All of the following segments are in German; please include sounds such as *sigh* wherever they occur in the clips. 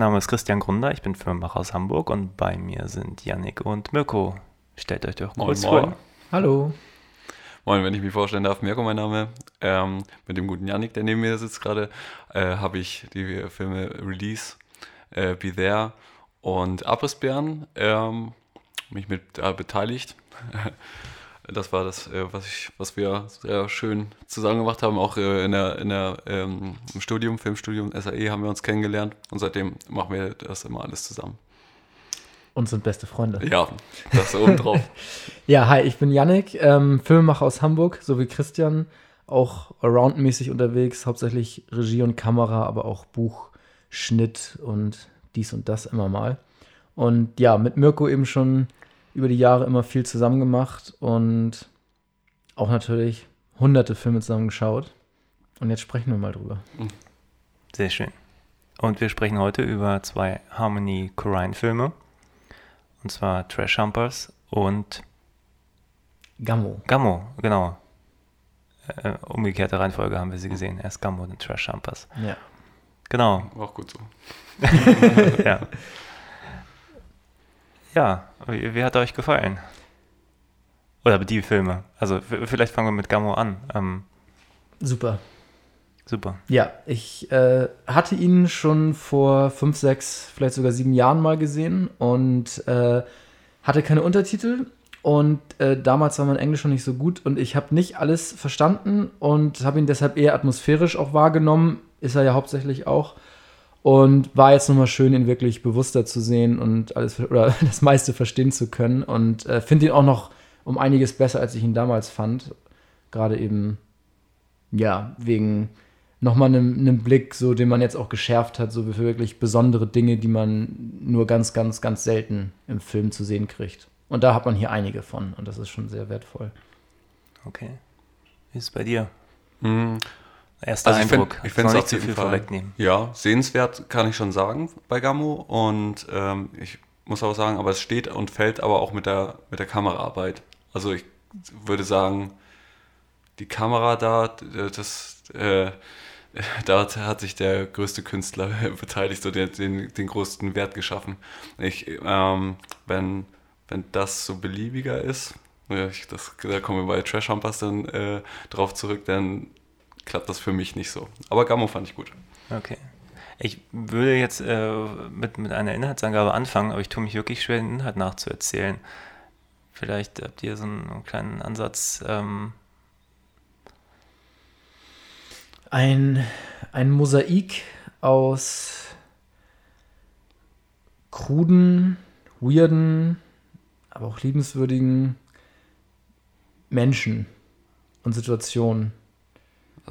Mein Name ist Christian Grunder, ich bin Filmemacher aus Hamburg und bei mir sind Yannick und Mirko. Stellt euch doch Moin, kurz moin. vor. Hallo. Moin, wenn ich mich vorstellen darf, Mirko mein Name. Ähm, mit dem guten Yannick, der neben mir sitzt gerade, äh, habe ich die Filme Release, äh, Be There und Abrissbären ähm, mich mit äh, beteiligt. *laughs* Das war das, äh, was, ich, was wir sehr schön zusammen gemacht haben. Auch äh, in der, in der, ähm, im Studium, Filmstudium SAE haben wir uns kennengelernt und seitdem machen wir das immer alles zusammen. Und sind beste Freunde. Ja, das oben drauf. *laughs* Ja, hi, ich bin Yannick, ähm, Filmemacher aus Hamburg, so wie Christian, auch around-mäßig unterwegs, hauptsächlich Regie und Kamera, aber auch Buch, Schnitt und dies und das immer mal. Und ja, mit Mirko eben schon über die Jahre immer viel zusammen gemacht und auch natürlich hunderte Filme zusammen geschaut. Und jetzt sprechen wir mal drüber. Sehr schön. Und wir sprechen heute über zwei Harmony Korine-Filme. Und zwar Trash Humpers und Gammo. Gammo, genau. Äh, umgekehrte Reihenfolge haben wir sie gesehen. Erst Gammo, dann Trash Humpers. Ja. Genau, War auch gut so. *laughs* ja. Ja, wie, wie hat euch gefallen? Oder die Filme? Also vielleicht fangen wir mit Gammo an. Ähm, Super. super. Ja, ich äh, hatte ihn schon vor fünf, sechs, vielleicht sogar sieben Jahren mal gesehen und äh, hatte keine Untertitel. Und äh, damals war mein Englisch noch nicht so gut und ich habe nicht alles verstanden und habe ihn deshalb eher atmosphärisch auch wahrgenommen. Ist er ja hauptsächlich auch. Und war jetzt nochmal schön, ihn wirklich bewusster zu sehen und alles oder *laughs* das meiste verstehen zu können. Und äh, finde ihn auch noch um einiges besser, als ich ihn damals fand. Gerade eben, ja, wegen nochmal einem, einem Blick, so den man jetzt auch geschärft hat, so für wirklich besondere Dinge, die man nur ganz, ganz, ganz selten im Film zu sehen kriegt. Und da hat man hier einige von und das ist schon sehr wertvoll. Okay. Wie ist es bei dir? Erster Also Eindruck. ich finde es nicht auf zu jeden viel Fall vorwegnehmen. Ja, sehenswert kann ich schon sagen bei Gammo und ähm, ich muss auch sagen, aber es steht und fällt aber auch mit der mit der Kameraarbeit. Also ich würde sagen, die Kamera da, das äh, *laughs* da hat sich der größte Künstler *laughs* beteiligt, so den, den, den größten Wert geschaffen. Ich, ähm, wenn, wenn das so beliebiger ist, ich, das, da kommen wir bei Trash Humpers dann äh, drauf zurück, dann klappt das für mich nicht so. Aber Gammo fand ich gut. Okay. Ich würde jetzt äh, mit, mit einer Inhaltsangabe anfangen, aber ich tue mich wirklich schwer, den Inhalt nachzuerzählen. Vielleicht habt ihr so einen kleinen Ansatz. Ähm, Ein, ein Mosaik aus kruden, weirden, aber auch liebenswürdigen Menschen und Situationen.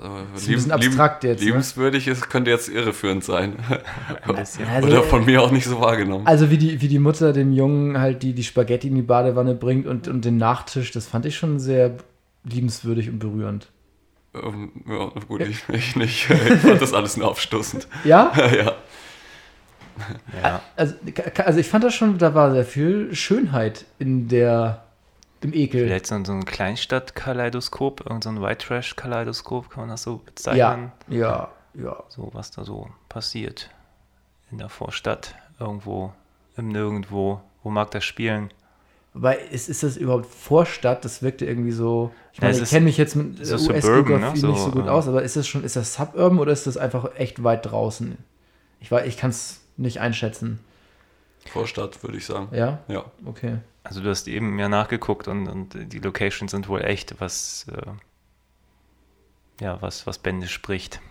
Also, Ist ein bisschen abstrakt jetzt, ne? Liebenswürdig ist, könnte jetzt irreführend sein. *laughs* Also, Oder von mir auch nicht so wahrgenommen. Also wie die, wie die Mutter dem Jungen halt die, die Spaghetti in die Badewanne bringt und, und den Nachtisch, das fand ich schon sehr liebenswürdig und berührend. Ähm, ja, gut, ich, ich nicht. *laughs* Ich fand das alles nur aufstoßend. Ja? *laughs* ja. Ja. Also, also ich fand das schon, da war sehr viel Schönheit in der, im Ekel. Vielleicht so, ein- so ein Kleinstadt-Kaleidoskop, irgendein so ein White Trash-Kaleidoskop, kann man das so Ja, bezeichnen? ja, ja. So, was da so passiert in der Vorstadt, irgendwo im Nirgendwo. Wo mag das spielen? Wobei, ist, ist das überhaupt Vorstadt? Das wirkte irgendwie so. Ich Ja, meine, es ich kenne mich jetzt mit so Suburban, US-Geografie ne? nicht So, so gut äh, aus, aber ist das schon, ist das Suburban oder ist das einfach echt weit draußen? Ich, weiß- ich kann es nicht einschätzen. Vorstadt, würde ich sagen. Ja? Ja. Okay. Also du hast eben ja nachgeguckt und, und die Locations sind wohl echt, was äh, ja, was, was Bände spricht.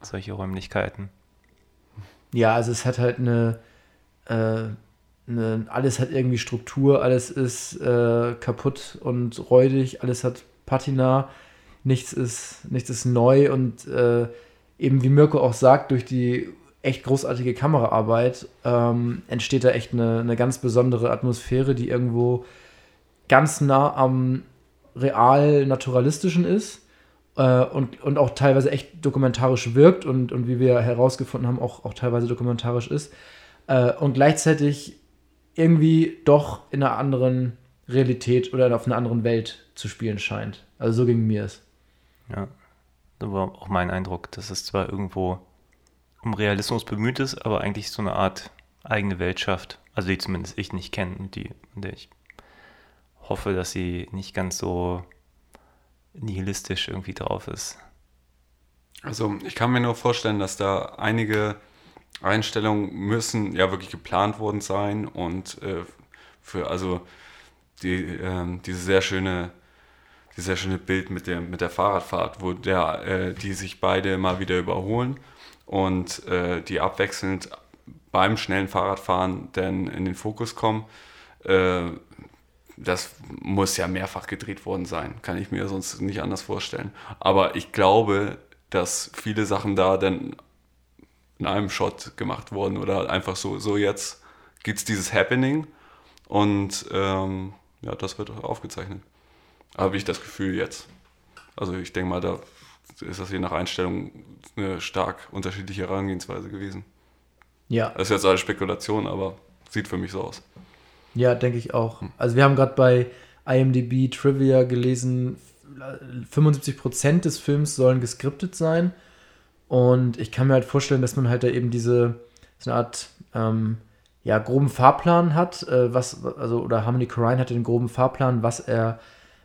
Solche Räumlichkeiten. Ja, also es hat halt eine, äh, eine alles hat irgendwie Struktur, alles ist äh, kaputt und räudig, alles hat Patina, nichts ist, nichts ist neu und äh, eben wie Mirko auch sagt, durch die echt großartige Kameraarbeit ähm, entsteht da echt eine, eine ganz besondere Atmosphäre, die irgendwo ganz nah am real naturalistischen ist äh, und, und auch teilweise echt dokumentarisch wirkt und, und wie wir herausgefunden haben, auch, auch teilweise dokumentarisch ist. Äh, und gleichzeitig irgendwie doch in einer anderen Realität oder auf einer anderen Welt zu spielen scheint. Also so ging mir es. Ja, das war auch mein Eindruck, dass es zwar irgendwo um Realismus bemüht ist, aber eigentlich so eine Art eigene Welt schafft. Also die zumindest ich nicht kenne und die, der ich hoffe, dass sie nicht ganz so nihilistisch irgendwie drauf ist. Also ich kann mir nur vorstellen, dass da einige Einstellungen müssen ja wirklich geplant worden sein und äh, für also die, ähm, diese sehr schöne dieses sehr schöne Bild mit der mit der Fahrradfahrt, wo der äh, die sich beide mal wieder überholen und äh, die abwechselnd beim schnellen Fahrradfahren dann in den Fokus kommen. Äh, das muss ja mehrfach gedreht worden sein, kann ich mir sonst nicht anders vorstellen. Aber ich glaube, dass viele Sachen da dann in einem Shot gemacht wurden oder einfach so, so jetzt gibt es dieses Happening und ähm, ja, das wird aufgezeichnet. Habe ich das Gefühl jetzt. Also ich denke mal, da ist das je nach Einstellung eine stark unterschiedliche Herangehensweise gewesen. Ja. Das ist jetzt alles Spekulation, aber sieht für mich so aus. Ja, denke ich auch. Also wir haben gerade bei IMDb Trivia gelesen, 75% des Films sollen geskriptet sein. Und ich kann mir halt vorstellen, dass man halt da eben diese so eine Art ähm, ja, groben Fahrplan hat, äh, was, also, oder Harmony Korine hatte den groben Fahrplan, was er,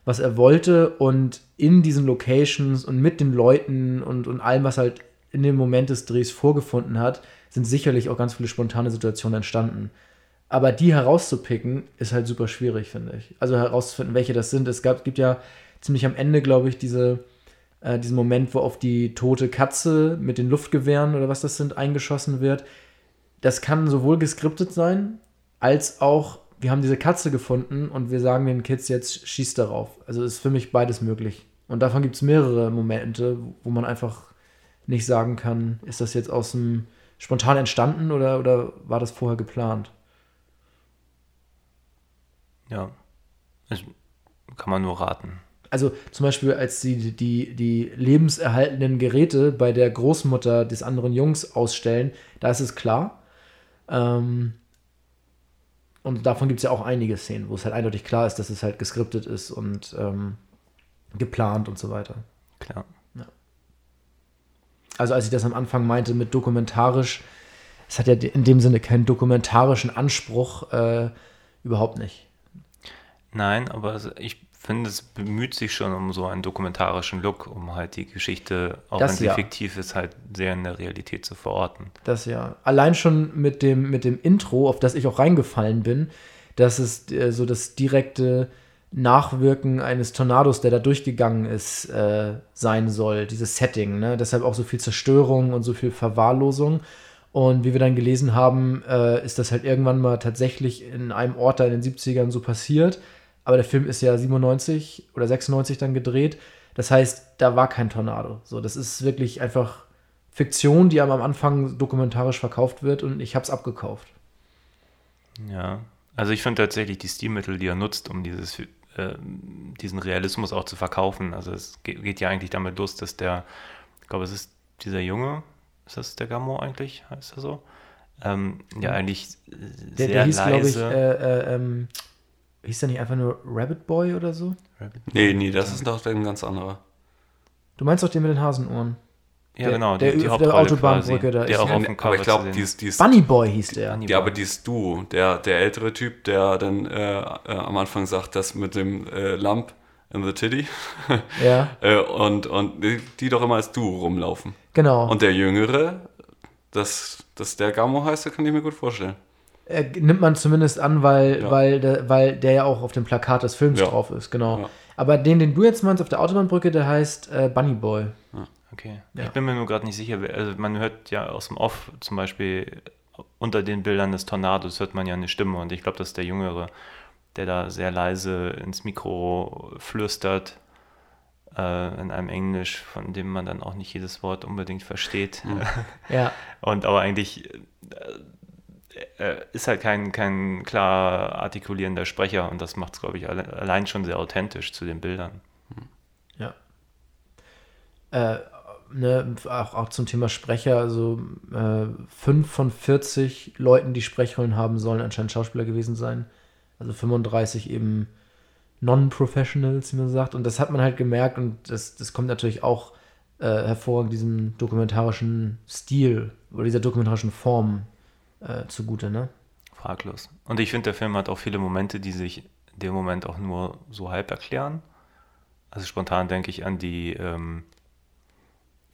was er wollte und in diesen Locations und mit den Leuten und, und allem, was halt in dem Moment des Drehs vorgefunden hat, sind sicherlich auch ganz viele spontane Situationen entstanden. Aber die herauszupicken, ist halt super schwierig, finde ich. Also herauszufinden, welche das sind. Es gab, gibt ja ziemlich am Ende, glaube ich, diese, äh, diesen Moment, wo auf die tote Katze mit den Luftgewehren oder was das sind, eingeschossen wird. Das kann sowohl geskriptet sein, als auch, wir haben diese Katze gefunden und wir sagen den Kids jetzt, schieß darauf. Also ist für mich beides möglich. Und davon gibt es mehrere Momente, wo man einfach nicht sagen kann, ist das jetzt aus dem spontan entstanden oder, oder war das vorher geplant? Ja, das kann man nur raten. Also zum Beispiel, als sie die, die lebenserhaltenden Geräte bei der Großmutter des anderen Jungs ausstellen, da ist es klar. Ähm, und davon gibt es ja auch einige Szenen, wo es halt eindeutig klar ist, dass es halt geskriptet ist und ähm, geplant und so weiter. Klar. Also als ich das am Anfang meinte mit dokumentarisch, es hat ja in dem Sinne keinen dokumentarischen Anspruch, äh, überhaupt nicht. Nein, aber ich finde, es bemüht sich schon um so einen dokumentarischen Look, um halt die Geschichte, auch Das wenn sie ja. fiktiv ist, halt sehr in der Realität zu verorten. Das ja. Allein schon mit dem, mit dem Intro, auf das ich auch reingefallen bin, dass es äh, so das direkte Nachwirken eines Tornados, der da durchgegangen ist, äh, sein soll, dieses Setting. Ne? Deshalb auch so viel Zerstörung und so viel Verwahrlosung. Und wie wir dann gelesen haben, äh, ist das halt irgendwann mal tatsächlich in einem Ort da in den 70ern so passiert. Aber der Film ist ja 97 oder 96 dann gedreht. Das heißt, da war kein Tornado. So, das ist wirklich einfach Fiktion, die einem am Anfang dokumentarisch verkauft wird und ich habe es abgekauft. Ja, also ich finde tatsächlich die Stilmittel, die er nutzt, um dieses, äh, diesen Realismus auch zu verkaufen. Also es geht, geht ja eigentlich damit los, dass der, ich glaube, es ist dieser Junge, ist das der Gammo eigentlich, heißt er so? Ähm, ja, eigentlich äh, Der, sehr der hieß, glaube ich, leise. äh, äh, ähm, hieß der nicht einfach nur Rabbit Boy oder so? Nee, nee, das ist doch ein ganz anderer. Du meinst doch den mit den Hasenohren? ja, der- genau, der die, der Hauptrolle Autobahnbrücke da der ist. auch Ja, auf dem Cover aber ich glaube, sehen die ist, die ist Bunny Boy hieß der. Ja, aber dieses Du, der, der ältere Typ, der dann äh, äh, am Anfang sagt, das mit dem äh, Lump in the Titty *laughs* Ja, *laughs* äh, und, und die, die doch immer als Du rumlaufen. genau. Und der Jüngere, dass das der Gamo heißt, das kann ich mir gut vorstellen. Äh, nimmt man zumindest an, weil, Ja. weil, der, weil der ja auch auf dem Plakat des Films Ja. drauf ist, genau. Ja. Aber den, den du jetzt meinst auf der Autobahnbrücke, der heißt äh, Bunny Boy. Okay. Ja. Ich bin mir nur gerade nicht sicher. Also man hört ja aus dem Off zum Beispiel unter den Bildern des Tornados hört man ja eine Stimme und ich glaube, das ist der Jüngere, der da sehr leise ins Mikro flüstert äh, in einem Englisch, von dem man dann auch nicht jedes Wort unbedingt versteht. Ja, *laughs* Und aber eigentlich äh, äh, ist halt kein, kein klar artikulierender Sprecher und das macht es, glaube ich, alle, allein schon sehr authentisch zu den Bildern. ja. äh, ne, auch, auch zum Thema Sprecher, also äh, fünf von 40 Leuten, die Sprechrollen haben sollen, anscheinend Schauspieler gewesen sein. Also 35 eben Non-Professionals, wie man sagt. Und das hat man halt gemerkt und das, das kommt natürlich auch äh, hervorragend diesem dokumentarischen Stil oder dieser dokumentarischen Form äh, zugute, ne? Fraglos. Und ich finde, der Film hat auch viele Momente, die sich in dem Moment auch nur so halb erklären. Also spontan denke ich an die, ähm,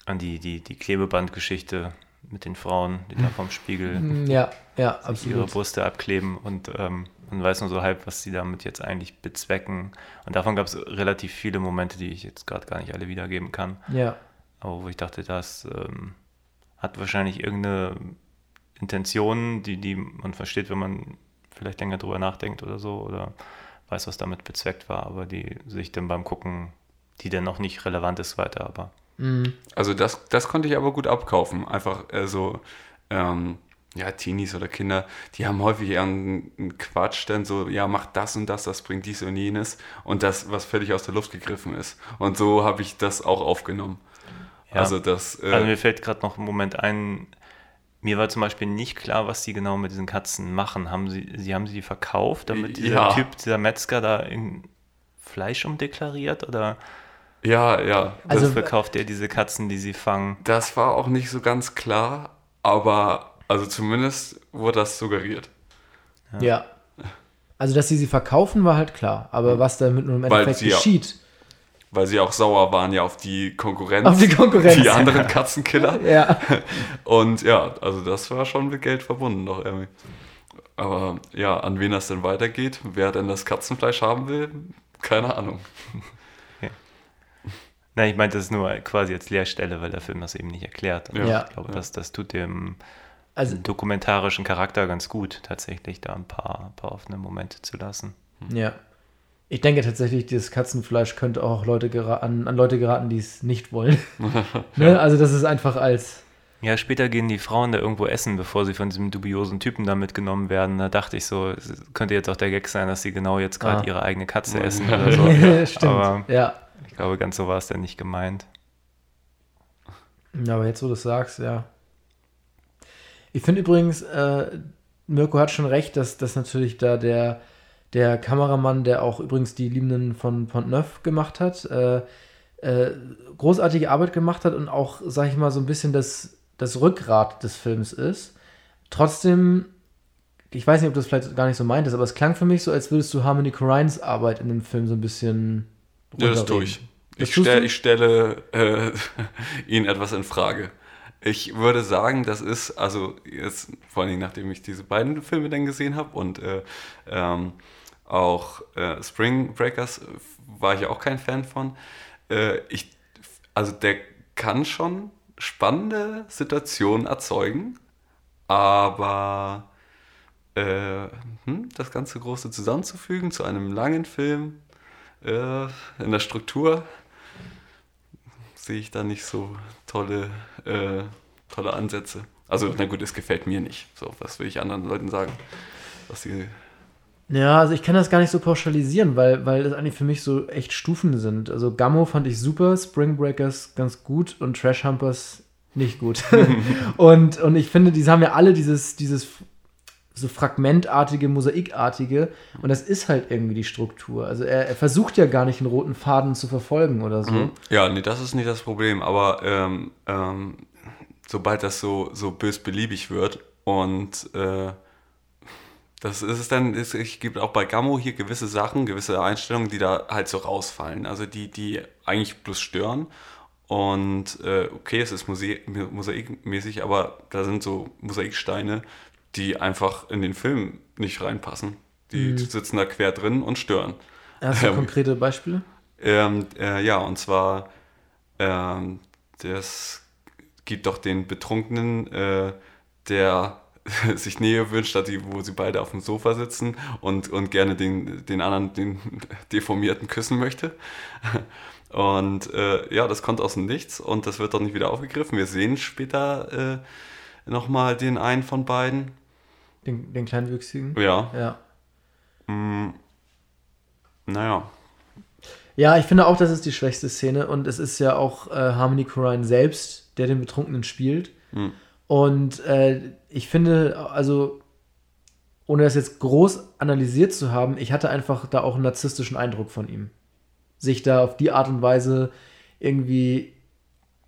an die, die, die Klebebandgeschichte mit den Frauen, die da vom Spiegel Mm, *laughs* Ja, ja, sich ihre absolut. Brüste abkleben und ähm, man weiß nur so halb, was sie damit jetzt eigentlich bezwecken. Und davon gab es relativ viele Momente, die ich jetzt gerade gar nicht alle wiedergeben kann. Ja, Aber wo ich dachte, das ähm, hat wahrscheinlich irgendeine Intention, die, die man versteht, wenn man vielleicht länger drüber nachdenkt oder so oder weiß, was damit bezweckt war, aber die sich dann beim Gucken, die dann noch nicht relevant ist weiter, aber Also das, das konnte ich aber gut abkaufen. Einfach äh, so, ähm, ja, Teenies oder Kinder, die haben häufig ihren Quatsch, dann so, ja, mach das und das, das bringt dies und jenes und das, was völlig aus der Luft gegriffen ist. Und so habe ich das auch aufgenommen. Ja. Also das, äh, Also mir fällt gerade noch ein Moment ein, mir war zum Beispiel nicht klar, was sie genau mit diesen Katzen machen. Haben sie, sie haben sie die verkauft, damit dieser Ja. Typ, dieser Metzger da irgendein Fleisch umdeklariert oder ja, ja. Also- also, verkauft er diese Katzen, die sie fangen? Das war auch nicht so ganz klar, aber also zumindest wurde das suggeriert. ja. Also, dass sie sie verkaufen, war halt klar. Aber was damit nun im Endeffekt ja- geschieht, Weil sie auch sauer waren ja auf die Konkurrenz. Auf die Konkurrenz. Die anderen Katzenkiller. *laughs* ja. Und ja, also das war schon mit Geld verbunden doch irgendwie. Aber ja, an wen das denn weitergeht, wer denn das Katzenfleisch haben will, keine Ahnung. Nein, ich meinte das nur quasi als Leerstelle, weil der Film das eben nicht erklärt. Und Ja. Ich glaube, das, das tut dem Also, dokumentarischen Charakter ganz gut, tatsächlich da ein paar, paar offene Momente zu lassen. ja. Ich denke tatsächlich, dieses Katzenfleisch könnte auch Leute an, an Leute geraten, die es nicht wollen. *laughs* ne? Also, das ist einfach als. Ja, später gehen die Frauen da irgendwo essen, bevor sie von diesem dubiosen Typen da mitgenommen werden. Da dachte ich so, es könnte jetzt auch der Gag sein, dass sie genau jetzt gerade Ah. ihre eigene Katze essen *laughs* oder so. *laughs* Stimmt. Aber ja. ich glaube, ganz so war es denn nicht gemeint. Ja, aber jetzt, wo du es sagst, ja. Ich finde übrigens, äh, Mirko hat schon recht, dass, dass natürlich da der, der Kameramann, der auch übrigens die Liebenden von Pont-Neuf gemacht hat, äh, äh, großartige Arbeit gemacht hat und auch, sag ich mal, so ein bisschen das, das Rückgrat des Films ist. Trotzdem, ich weiß nicht, ob du das vielleicht gar nicht so meintest, aber es klang für mich so, als würdest du Harmony Corrines Arbeit in dem Film so ein bisschen. Ja, das tue ich. Das Ich, stell, ich stelle äh, *laughs* ihn etwas in Frage. Ich würde sagen, das ist, also jetzt vor Dingen, nachdem ich diese beiden Filme dann gesehen habe und äh, ähm, auch äh, Spring Breakers war ich ja auch kein Fan von. Äh, ich, also der kann schon spannende Situationen erzeugen, aber äh, hm, das ganze Große zusammenzufügen zu einem langen Film äh, in der Struktur sehe ich da nicht so tolle, äh, tolle Ansätze. Also, na gut, es gefällt mir nicht. So, was will ich anderen Leuten sagen? Was sie, Ja, also ich kann das gar nicht so pauschalisieren, weil, weil das eigentlich für mich so echt Stufen sind. Also Gammo fand ich super, Spring Breakers ganz gut und Trash Humpers nicht gut. *laughs* und, und ich finde, die haben ja alle dieses, dieses so fragmentartige, mosaikartige und das ist halt irgendwie die Struktur. Also er, er versucht ja gar nicht einen roten Faden zu verfolgen oder so. ja, nee, das ist nicht das Problem, aber ähm, ähm, sobald das so, so bösbeliebig wird und äh, das ist es dann, ist, ich gibt auch bei Gammo hier gewisse Sachen, gewisse Einstellungen, die da halt so rausfallen, also die, die eigentlich bloß stören. Und äh, okay, es ist mosaikmäßig, aber da sind so Mosaiksteine, die einfach in den Film nicht reinpassen. Die sitzen da quer drin und stören. Hast du Ähm, konkrete Beispiele? ähm, äh, ja, und zwar, ähm, das gibt doch den Betrunkenen, äh, der *laughs* sich Nähe wünscht, die, wo sie beide auf dem Sofa sitzen und, und gerne den, den anderen, den *laughs* Deformierten küssen möchte. *laughs* Und äh, ja, das kommt aus dem Nichts und das wird doch nicht wieder aufgegriffen. Wir sehen später äh, nochmal den einen von beiden. Den, den kleinwüchsigen? Ja, Ja. naja. Ja, ich finde auch, das ist die schwächste Szene und es ist ja auch äh, Harmony Korine selbst, der den Betrunkenen spielt. Hm. Und äh, ich finde, also ohne das jetzt groß analysiert zu haben, ich hatte einfach da auch einen narzisstischen Eindruck von ihm. Sich da auf die Art und Weise irgendwie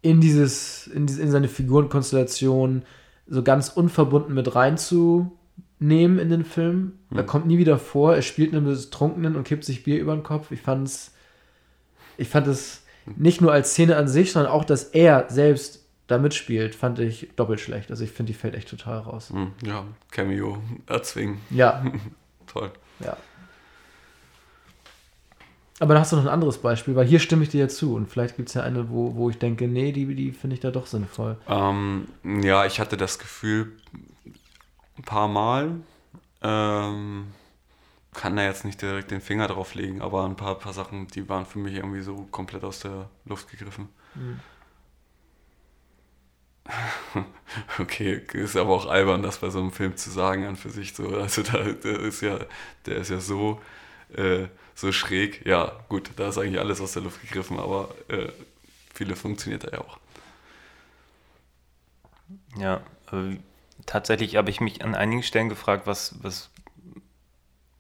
in dieses, in, diese, in seine Figurenkonstellation so ganz unverbunden mit reinzunehmen in den Film. Er kommt nie wieder vor, er spielt einen Betrunkenen und kippt sich Bier über den Kopf. Ich fand's, ich fand es nicht nur als Szene an sich, sondern auch, dass er selbst da mitspielt, fand ich doppelt schlecht. Also ich finde, die fällt echt total raus. Hm, ja, Cameo erzwingen. Ja, *laughs* Toll. ja. Aber dann hast du noch ein anderes Beispiel, weil hier stimme ich dir ja zu. Und vielleicht gibt es ja eine, wo, wo ich denke, nee, die, die finde ich da doch sinnvoll. Ähm, ja, ich hatte das Gefühl, ein paar Mal, ähm, kann da jetzt nicht direkt den Finger drauf legen, aber ein paar, paar Sachen, die waren für mich irgendwie so komplett aus der Luft gegriffen. *laughs* Okay, ist aber auch albern, das bei so einem Film zu sagen an für sich so. Also da, der ist ja, der ist ja so, äh, so schräg. Ja, gut, da ist eigentlich alles aus der Luft gegriffen, aber äh, viele funktioniert er ja auch. Ja, äh, tatsächlich habe ich mich an einigen Stellen gefragt, was, was,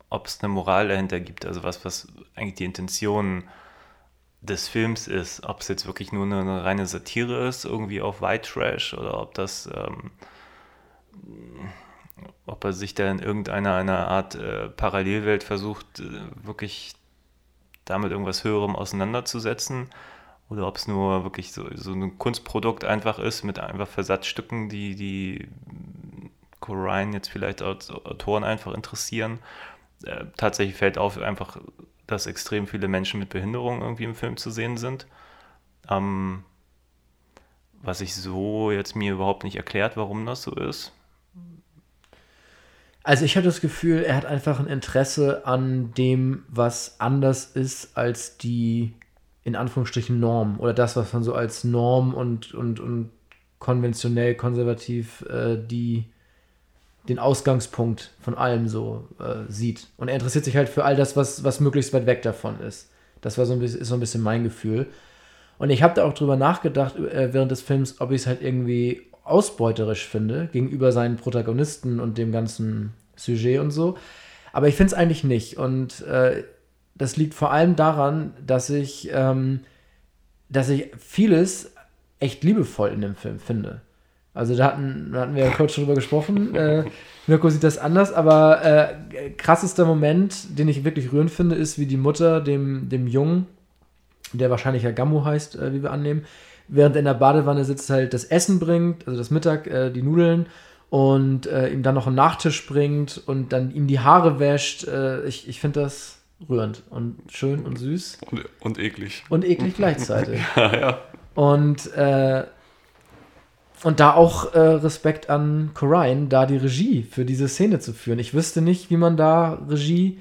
ob es eine Moral dahinter gibt, also was, was eigentlich die Intention des Films ist, ob es jetzt wirklich nur eine, eine reine Satire ist, irgendwie auf White Trash, oder ob das, ähm, ob er sich da in irgendeiner einer Art äh, Parallelwelt versucht, äh, wirklich damit irgendwas Höherem auseinanderzusetzen oder ob es nur wirklich so, so ein Kunstprodukt einfach ist mit einfach Versatzstücken, die die Corine jetzt vielleicht als Autoren einfach interessieren. Äh, tatsächlich fällt auf einfach, dass extrem viele Menschen mit Behinderung irgendwie im Film zu sehen sind. Ähm, was ich so jetzt mir überhaupt nicht erklärt, warum das so ist. Also ich hatte das Gefühl, er hat einfach ein Interesse an dem, was anders ist als die, in Anführungsstrichen, Norm. Oder das, was man so als Norm und, und, und konventionell, konservativ äh, die, den Ausgangspunkt von allem so äh, sieht. Und er interessiert sich halt für all das, was, was möglichst weit weg davon ist. Das war so ein bisschen, ist so ein bisschen mein Gefühl. Und ich habe da auch drüber nachgedacht äh, während des Films, ob ich es halt irgendwie ausbeuterisch finde gegenüber seinen Protagonisten und dem ganzen Sujet und so. Aber ich finde es eigentlich nicht. Und äh, das liegt vor allem daran, dass ich, ähm, dass ich vieles echt liebevoll in dem Film finde. Also da hatten, da hatten wir ja kurz schon drüber gesprochen. Äh, Mirko sieht das anders, aber äh, krassester Moment, den ich wirklich rührend finde, ist, wie die Mutter dem, dem Jungen, der wahrscheinlich ja Gammo heißt, äh, wie wir annehmen, während er in der Badewanne sitzt, halt das Essen bringt, also das Mittag, äh, die Nudeln und äh, ihm dann noch einen Nachtisch bringt und dann ihm die Haare wäscht. Äh, ich ich finde das rührend und schön und süß Und, und eklig. und eklig gleichzeitig. *laughs* Ja, ja. Und, äh, und da auch äh, Respekt an Corrine, da die Regie für diese Szene zu führen. Ich wüsste nicht, wie man da Regie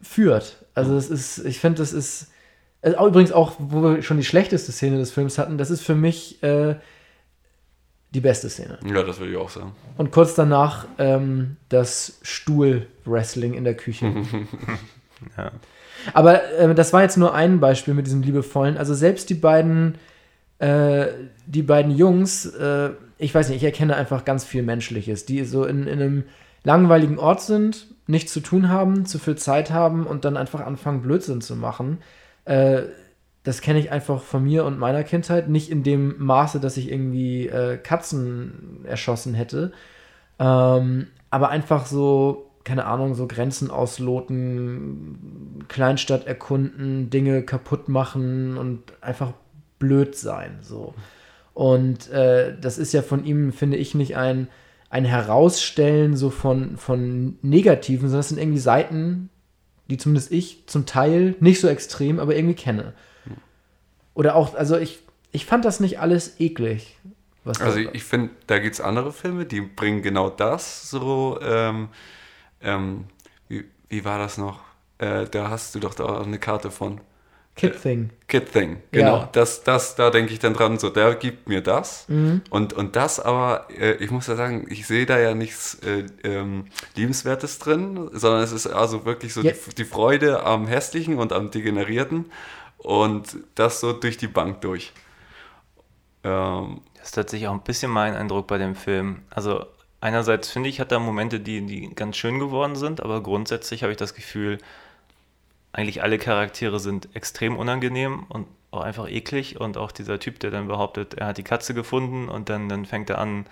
führt. Also es ist, ich finde, das ist, auch übrigens auch, wo wir schon die schlechteste Szene des Films hatten, das ist für mich äh, die beste Szene. ja, das würde ich auch sagen. Und kurz danach ähm, das Stuhl-Wrestling in der Küche. *laughs* Ja. Aber äh, das war jetzt nur ein Beispiel mit diesem liebevollen. Also selbst die beiden, äh, die beiden Jungs, äh, ich weiß nicht, ich erkenne einfach ganz viel Menschliches, die so in, in einem langweiligen Ort sind, nichts zu tun haben, zu viel Zeit haben und dann einfach anfangen, Blödsinn zu machen. Äh, das kenne ich einfach von mir und meiner Kindheit. Nicht in dem Maße, dass ich irgendwie äh, Katzen erschossen hätte. Ähm, aber einfach so, keine Ahnung, so Grenzen ausloten, Kleinstadt erkunden, Dinge kaputt machen und einfach blöd sein. So. Und äh, das ist ja von ihm, finde ich, nicht ein, ein Herausstellen so von, von Negativen, sondern das sind irgendwie Seiten, die zumindest ich zum Teil nicht so extrem, aber irgendwie kenne. Oder auch, also ich, ich fand das nicht alles eklig. Was Also ich finde, da gibt es andere Filme, die bringen genau das so. Ähm, ähm, wie, wie war das noch? Äh, da hast du doch da auch eine Karte von. Kid Thing. Kid Thing, genau. Ja. Mhm. Das, das, da denke ich dann dran, so, der gibt mir das. Und, und das aber, äh, ich muss ja sagen, ich sehe da ja nichts äh, ähm, Liebenswertes drin, sondern es ist also wirklich so die, die Freude am Hässlichen und am Degenerierten. Und das so durch die Bank durch. Ähm, Das ist tatsächlich auch ein bisschen mein Eindruck bei dem Film. Also einerseits finde ich, hat er Momente, die, die ganz schön geworden sind, aber grundsätzlich habe ich das Gefühl, eigentlich alle Charaktere sind extrem unangenehm und auch einfach eklig. Und auch dieser Typ, der dann behauptet, er hat die Katze gefunden und dann, dann fängt er an,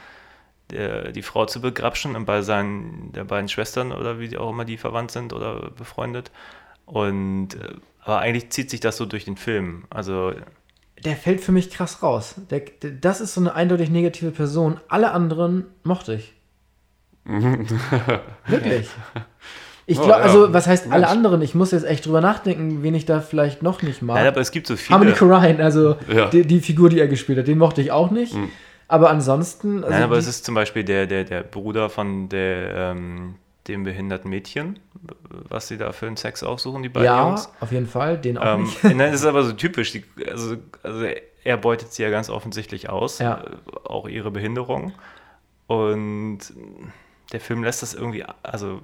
der, die Frau zu begrapschen und bei seinen der beiden Schwestern oder wie auch immer die verwandt sind oder befreundet. Und äh, aber eigentlich zieht sich das so durch den Film. Also Der fällt für mich krass raus. Der, der, das ist so eine eindeutig negative Person. Alle anderen mochte ich. *laughs* Wirklich. Ich Oh, glaube, ja. also, was heißt alle anderen? Ich muss jetzt echt drüber nachdenken, wen ich da vielleicht noch nicht mag. Nein, aber es gibt so viele. Harmony Korine, also Ja. die, die Figur, die er gespielt hat, den mochte ich auch nicht. Aber ansonsten. Also Nein, aber es ist zum Beispiel der, der, der Bruder von der, ähm, dem behinderten Mädchen, was sie da für einen Sex aussuchen, die beiden ja, Jungs. auf jeden Fall, den auch Ähm, nicht. *laughs* nein, das ist aber so typisch. Die, also, also er beutet sie ja ganz offensichtlich aus, Ja. äh, auch ihre Behinderung. Und der Film lässt das irgendwie, also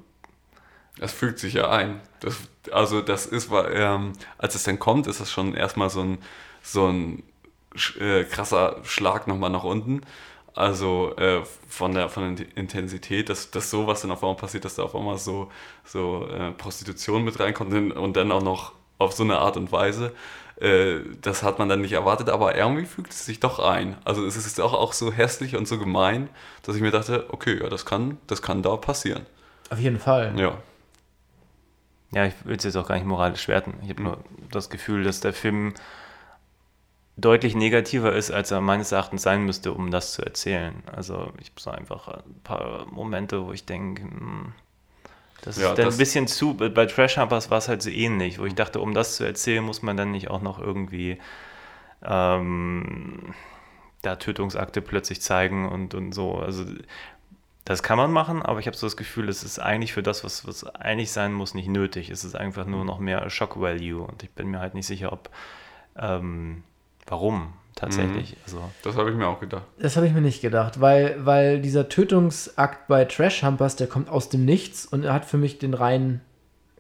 Das fügt sich ja ein. Das, also das ist, weil, ähm, als es dann kommt, ist das schon erstmal so ein, so ein äh, krasser Schlag nochmal nach unten. Also äh, von, der, von der Intensität, dass, dass sowas dann auf einmal passiert, dass da auf einmal so, so äh, Prostitution mit reinkommt und- und dann auch noch auf so eine Art und Weise. Äh, das hat man dann nicht erwartet, aber irgendwie fügt es sich doch ein. Also es ist auch, auch so hässlich und so gemein, dass ich mir dachte, okay, ja, das kann, das kann da passieren. auf jeden Fall. Ja. Ja, ich will es jetzt auch gar nicht moralisch werten. Ich habe nur das Gefühl, dass der Film deutlich negativer ist, als er meines Erachtens sein müsste, um das zu erzählen. Also ich habe so einfach ein paar Momente, wo ich denke, hm, das ist Ja, dann das- ein bisschen zu. Bei Trash Humpers war es halt so ähnlich, wo ich dachte, um das zu erzählen, muss man dann nicht auch noch irgendwie ähm, da Tötungsakte plötzlich zeigen und, und so. Also das kann man machen, aber ich habe so das Gefühl, es ist eigentlich für das, was, was eigentlich sein muss, nicht nötig. Es ist einfach nur noch mehr Shock Value und ich bin mir halt nicht sicher, ob ähm, warum tatsächlich. Also Das habe ich mir auch gedacht. Das habe ich mir nicht gedacht, weil, weil dieser Tötungsakt bei Trash Humpers, der kommt aus dem Nichts und er hat für mich den reinen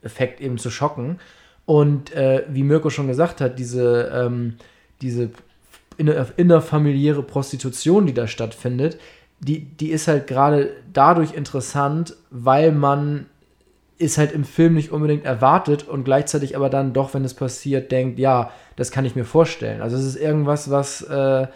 Effekt eben zu schocken. Und äh, wie Mirko schon gesagt hat, diese, ähm, diese inner, innerfamiliäre Prostitution, die da stattfindet, die, die ist halt gerade dadurch interessant, weil man ist halt im Film nicht unbedingt erwartet und gleichzeitig aber dann doch, wenn es passiert, denkt, ja, das kann ich mir vorstellen. Also es ist irgendwas, was äh,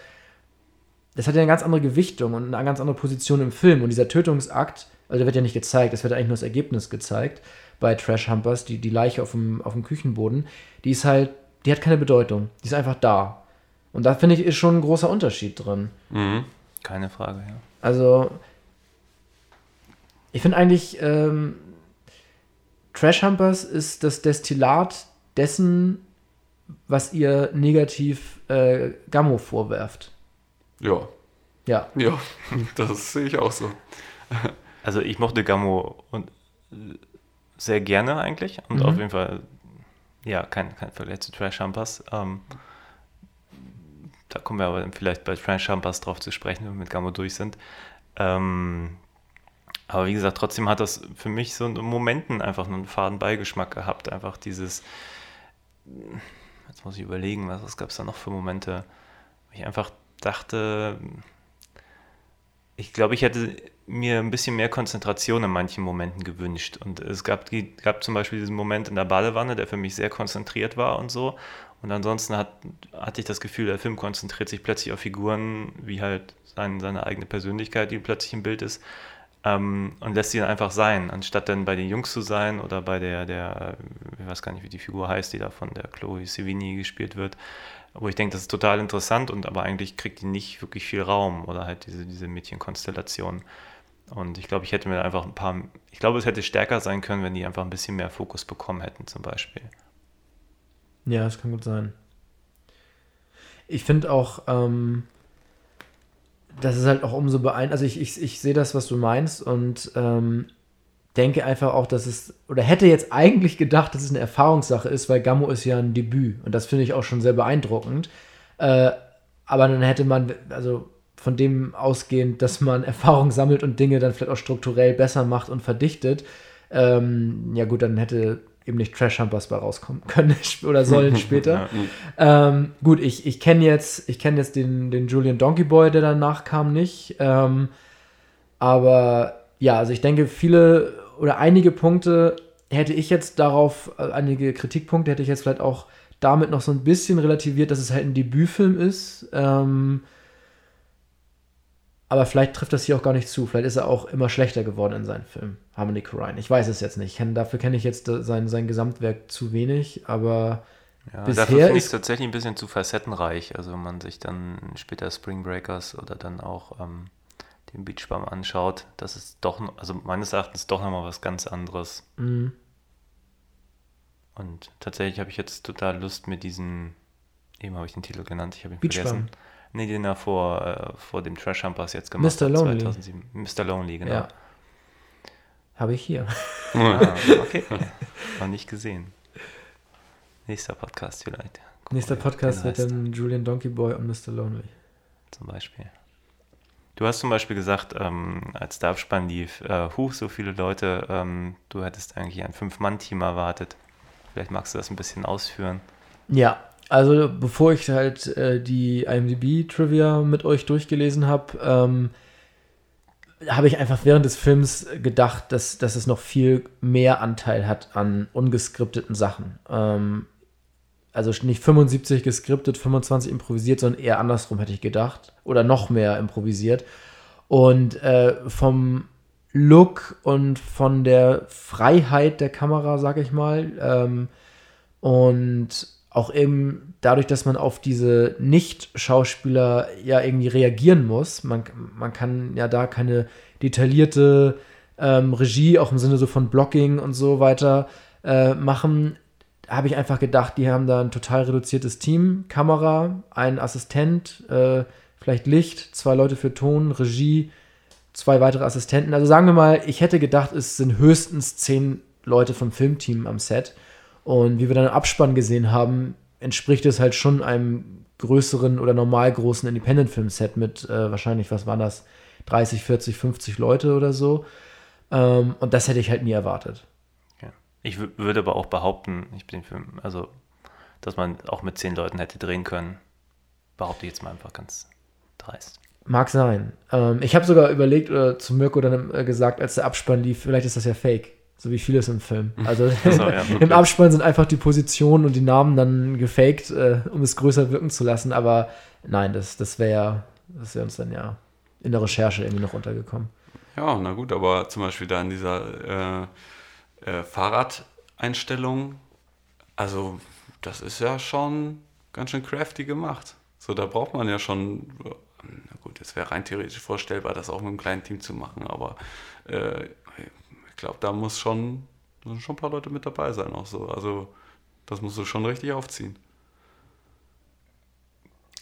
das hat ja eine ganz andere Gewichtung und eine ganz andere Position im Film. Und dieser Tötungsakt, also der wird ja nicht gezeigt, es wird eigentlich nur das Ergebnis gezeigt bei Trash Humpers, die, die Leiche auf dem, auf dem Küchenboden, die ist halt, die hat keine Bedeutung. Die ist einfach da. Und da finde ich, ist schon ein großer Unterschied drin. keine Frage, ja. Also, ich finde eigentlich, ähm, Trash Humpers ist das Destillat dessen, was ihr negativ äh, Gammo vorwerft. Ja. Ja. Ja, *laughs* das sehe ich auch so. Also ich mochte Gammo und äh, sehr gerne eigentlich und Mhm. auf jeden Fall, ja, kein, kein Vergleich zu Trash Humpers. Ähm, da kommen wir aber vielleicht bei Trash Humpers drauf zu sprechen, wenn wir mit Gammo durch sind. Ähm, aber wie gesagt, trotzdem hat das für mich so in Momenten einfach einen faden Beigeschmack gehabt. Einfach dieses, jetzt muss ich überlegen, was, was gab es da noch für Momente, wo ich einfach dachte, ich glaube, ich hätte mir ein bisschen mehr Konzentration in manchen Momenten gewünscht. Und es gab, gab zum Beispiel diesen Moment in der Badewanne, der für mich sehr konzentriert war und so. Und ansonsten hat, hatte ich das Gefühl, der Film konzentriert sich plötzlich auf Figuren, wie halt sein, seine eigene Persönlichkeit, die plötzlich im Bild ist, ähm, und lässt sie dann einfach sein, anstatt dann bei den Jungs zu sein oder bei der, der, ich weiß gar nicht, wie die Figur heißt, die da von der Chloe Sevigny gespielt wird, wo ich denke, das ist total interessant und aber eigentlich kriegt die nicht wirklich viel Raum oder halt diese, diese Mädchenkonstellation. Und ich glaube, ich hätte mir einfach ein paar, ich glaube, es hätte stärker sein können, wenn die einfach ein bisschen mehr Fokus bekommen hätten, zum Beispiel. Ja, das kann gut sein. Ich finde auch, ähm, das ist halt auch umso beeindruckend. Also ich, ich, ich sehe das, was du meinst und ähm, denke einfach auch, dass es, oder hätte jetzt eigentlich gedacht, dass es eine Erfahrungssache ist, weil Gammo ist ja ein Debüt und das finde ich auch schon sehr beeindruckend. Äh, aber dann hätte man, also von dem ausgehend, dass man *laughs* Erfahrung sammelt und Dinge dann vielleicht auch strukturell besser macht und verdichtet, ähm, ja gut, dann hätte eben nicht Trash Humpers bei rauskommen *laughs* können oder sollen später. *laughs* ähm, gut, ich, ich kenne jetzt, ich kenn jetzt den, den Julian Donkey Boy, der danach kam, nicht. Ähm, aber ja, also ich denke, viele oder einige Punkte hätte ich jetzt darauf, äh, einige Kritikpunkte hätte ich jetzt vielleicht auch damit noch so ein bisschen relativiert, dass es halt ein Debütfilm ist. Ähm, aber vielleicht trifft das hier auch gar nicht zu. Vielleicht ist er auch immer schlechter geworden in seinen Filmen, Harmony Korine. Ich weiß es jetzt nicht. Kenn, dafür kenne ich jetzt sein, sein Gesamtwerk zu wenig, aber Ja, Bisher dafür finde ich es tatsächlich ein bisschen zu facettenreich. Also wenn man sich dann später Spring Breakers oder dann auch ähm, den Beach Bum anschaut, das ist doch, also meines Erachtens doch nochmal was ganz anderes. mh, Und tatsächlich habe ich jetzt total Lust mit diesem, eben habe ich den Titel genannt, ich habe ihn Beach vergessen. Bum. Nee, den er vor, äh, vor dem Trash Humpers jetzt gemacht Mr. hat, Lonely. 2007. Mr. Lonely, genau. ja. Habe ich hier. *laughs* Ah, okay. *laughs* Noch nicht gesehen. Nächster Podcast vielleicht. Gucken Nächster Podcast wird heißt, dann Julian Donkey Boy und Mr. Lonely. Zum Beispiel. Du hast zum Beispiel gesagt, ähm, als der Abspann lief, äh, huch, so viele Leute, ähm, du hättest eigentlich ein Fünf-Mann-Team erwartet. Vielleicht magst du das ein bisschen ausführen. Ja, also bevor ich halt äh, die IMDb-Trivia mit euch durchgelesen habe, ähm, habe ich einfach während des Films gedacht, dass, dass es noch viel mehr Anteil hat an ungeskripteten Sachen. Ähm, also nicht 75 geskriptet, 25 improvisiert, sondern eher andersrum hätte ich gedacht. Oder noch mehr improvisiert. Und äh, vom Look und von der Freiheit der Kamera, sag ich mal, ähm, und auch eben dadurch, dass man auf diese Nicht-Schauspieler ja irgendwie reagieren muss. Man, man kann ja da keine detaillierte ähm, Regie, auch im Sinne so von Blocking und so weiter, äh, machen. Habe ich einfach gedacht, die haben da ein total reduziertes Team. Kamera, ein Assistent, äh, vielleicht Licht, zwei Leute für Ton, Regie, zwei weitere Assistenten. Also sagen wir mal, ich hätte gedacht, es sind höchstens zehn Leute vom Filmteam am Set. Und wie wir dann im Abspann gesehen haben, entspricht es halt schon einem größeren oder normal großen Independent-Film-Set mit äh, wahrscheinlich, was waren das, 30, 40, 50 Leute oder so. Ähm, und das hätte ich halt nie erwartet. Ja. Ich wü- würde aber auch behaupten, ich bin Film, also, dass man auch mit zehn Leuten hätte drehen können. Behaupte ich jetzt mal einfach ganz dreist. Mag sein. Ähm, ich habe sogar überlegt oder zu Mirko dann äh, gesagt, als der Abspann lief, vielleicht ist das ja fake. So wie vieles im Film. *laughs* Also so, ja, *laughs* im. Abspann sind einfach die Positionen und die Namen dann gefaked, äh, um es größer wirken zu lassen. Aber nein, das, das wäre ja, das wäre uns dann ja in der Recherche irgendwie noch untergekommen. Ja, na gut, aber zum Beispiel da in dieser äh, äh, Fahrradeinstellung, also das ist ja schon ganz schön crafty gemacht. So, da braucht man ja schon, na gut, es wäre rein theoretisch vorstellbar, das auch mit einem kleinen Team zu machen, aber äh, glaube, da muss schon, müssen schon ein paar Leute mit dabei sein auch so. Also das musst du schon richtig aufziehen.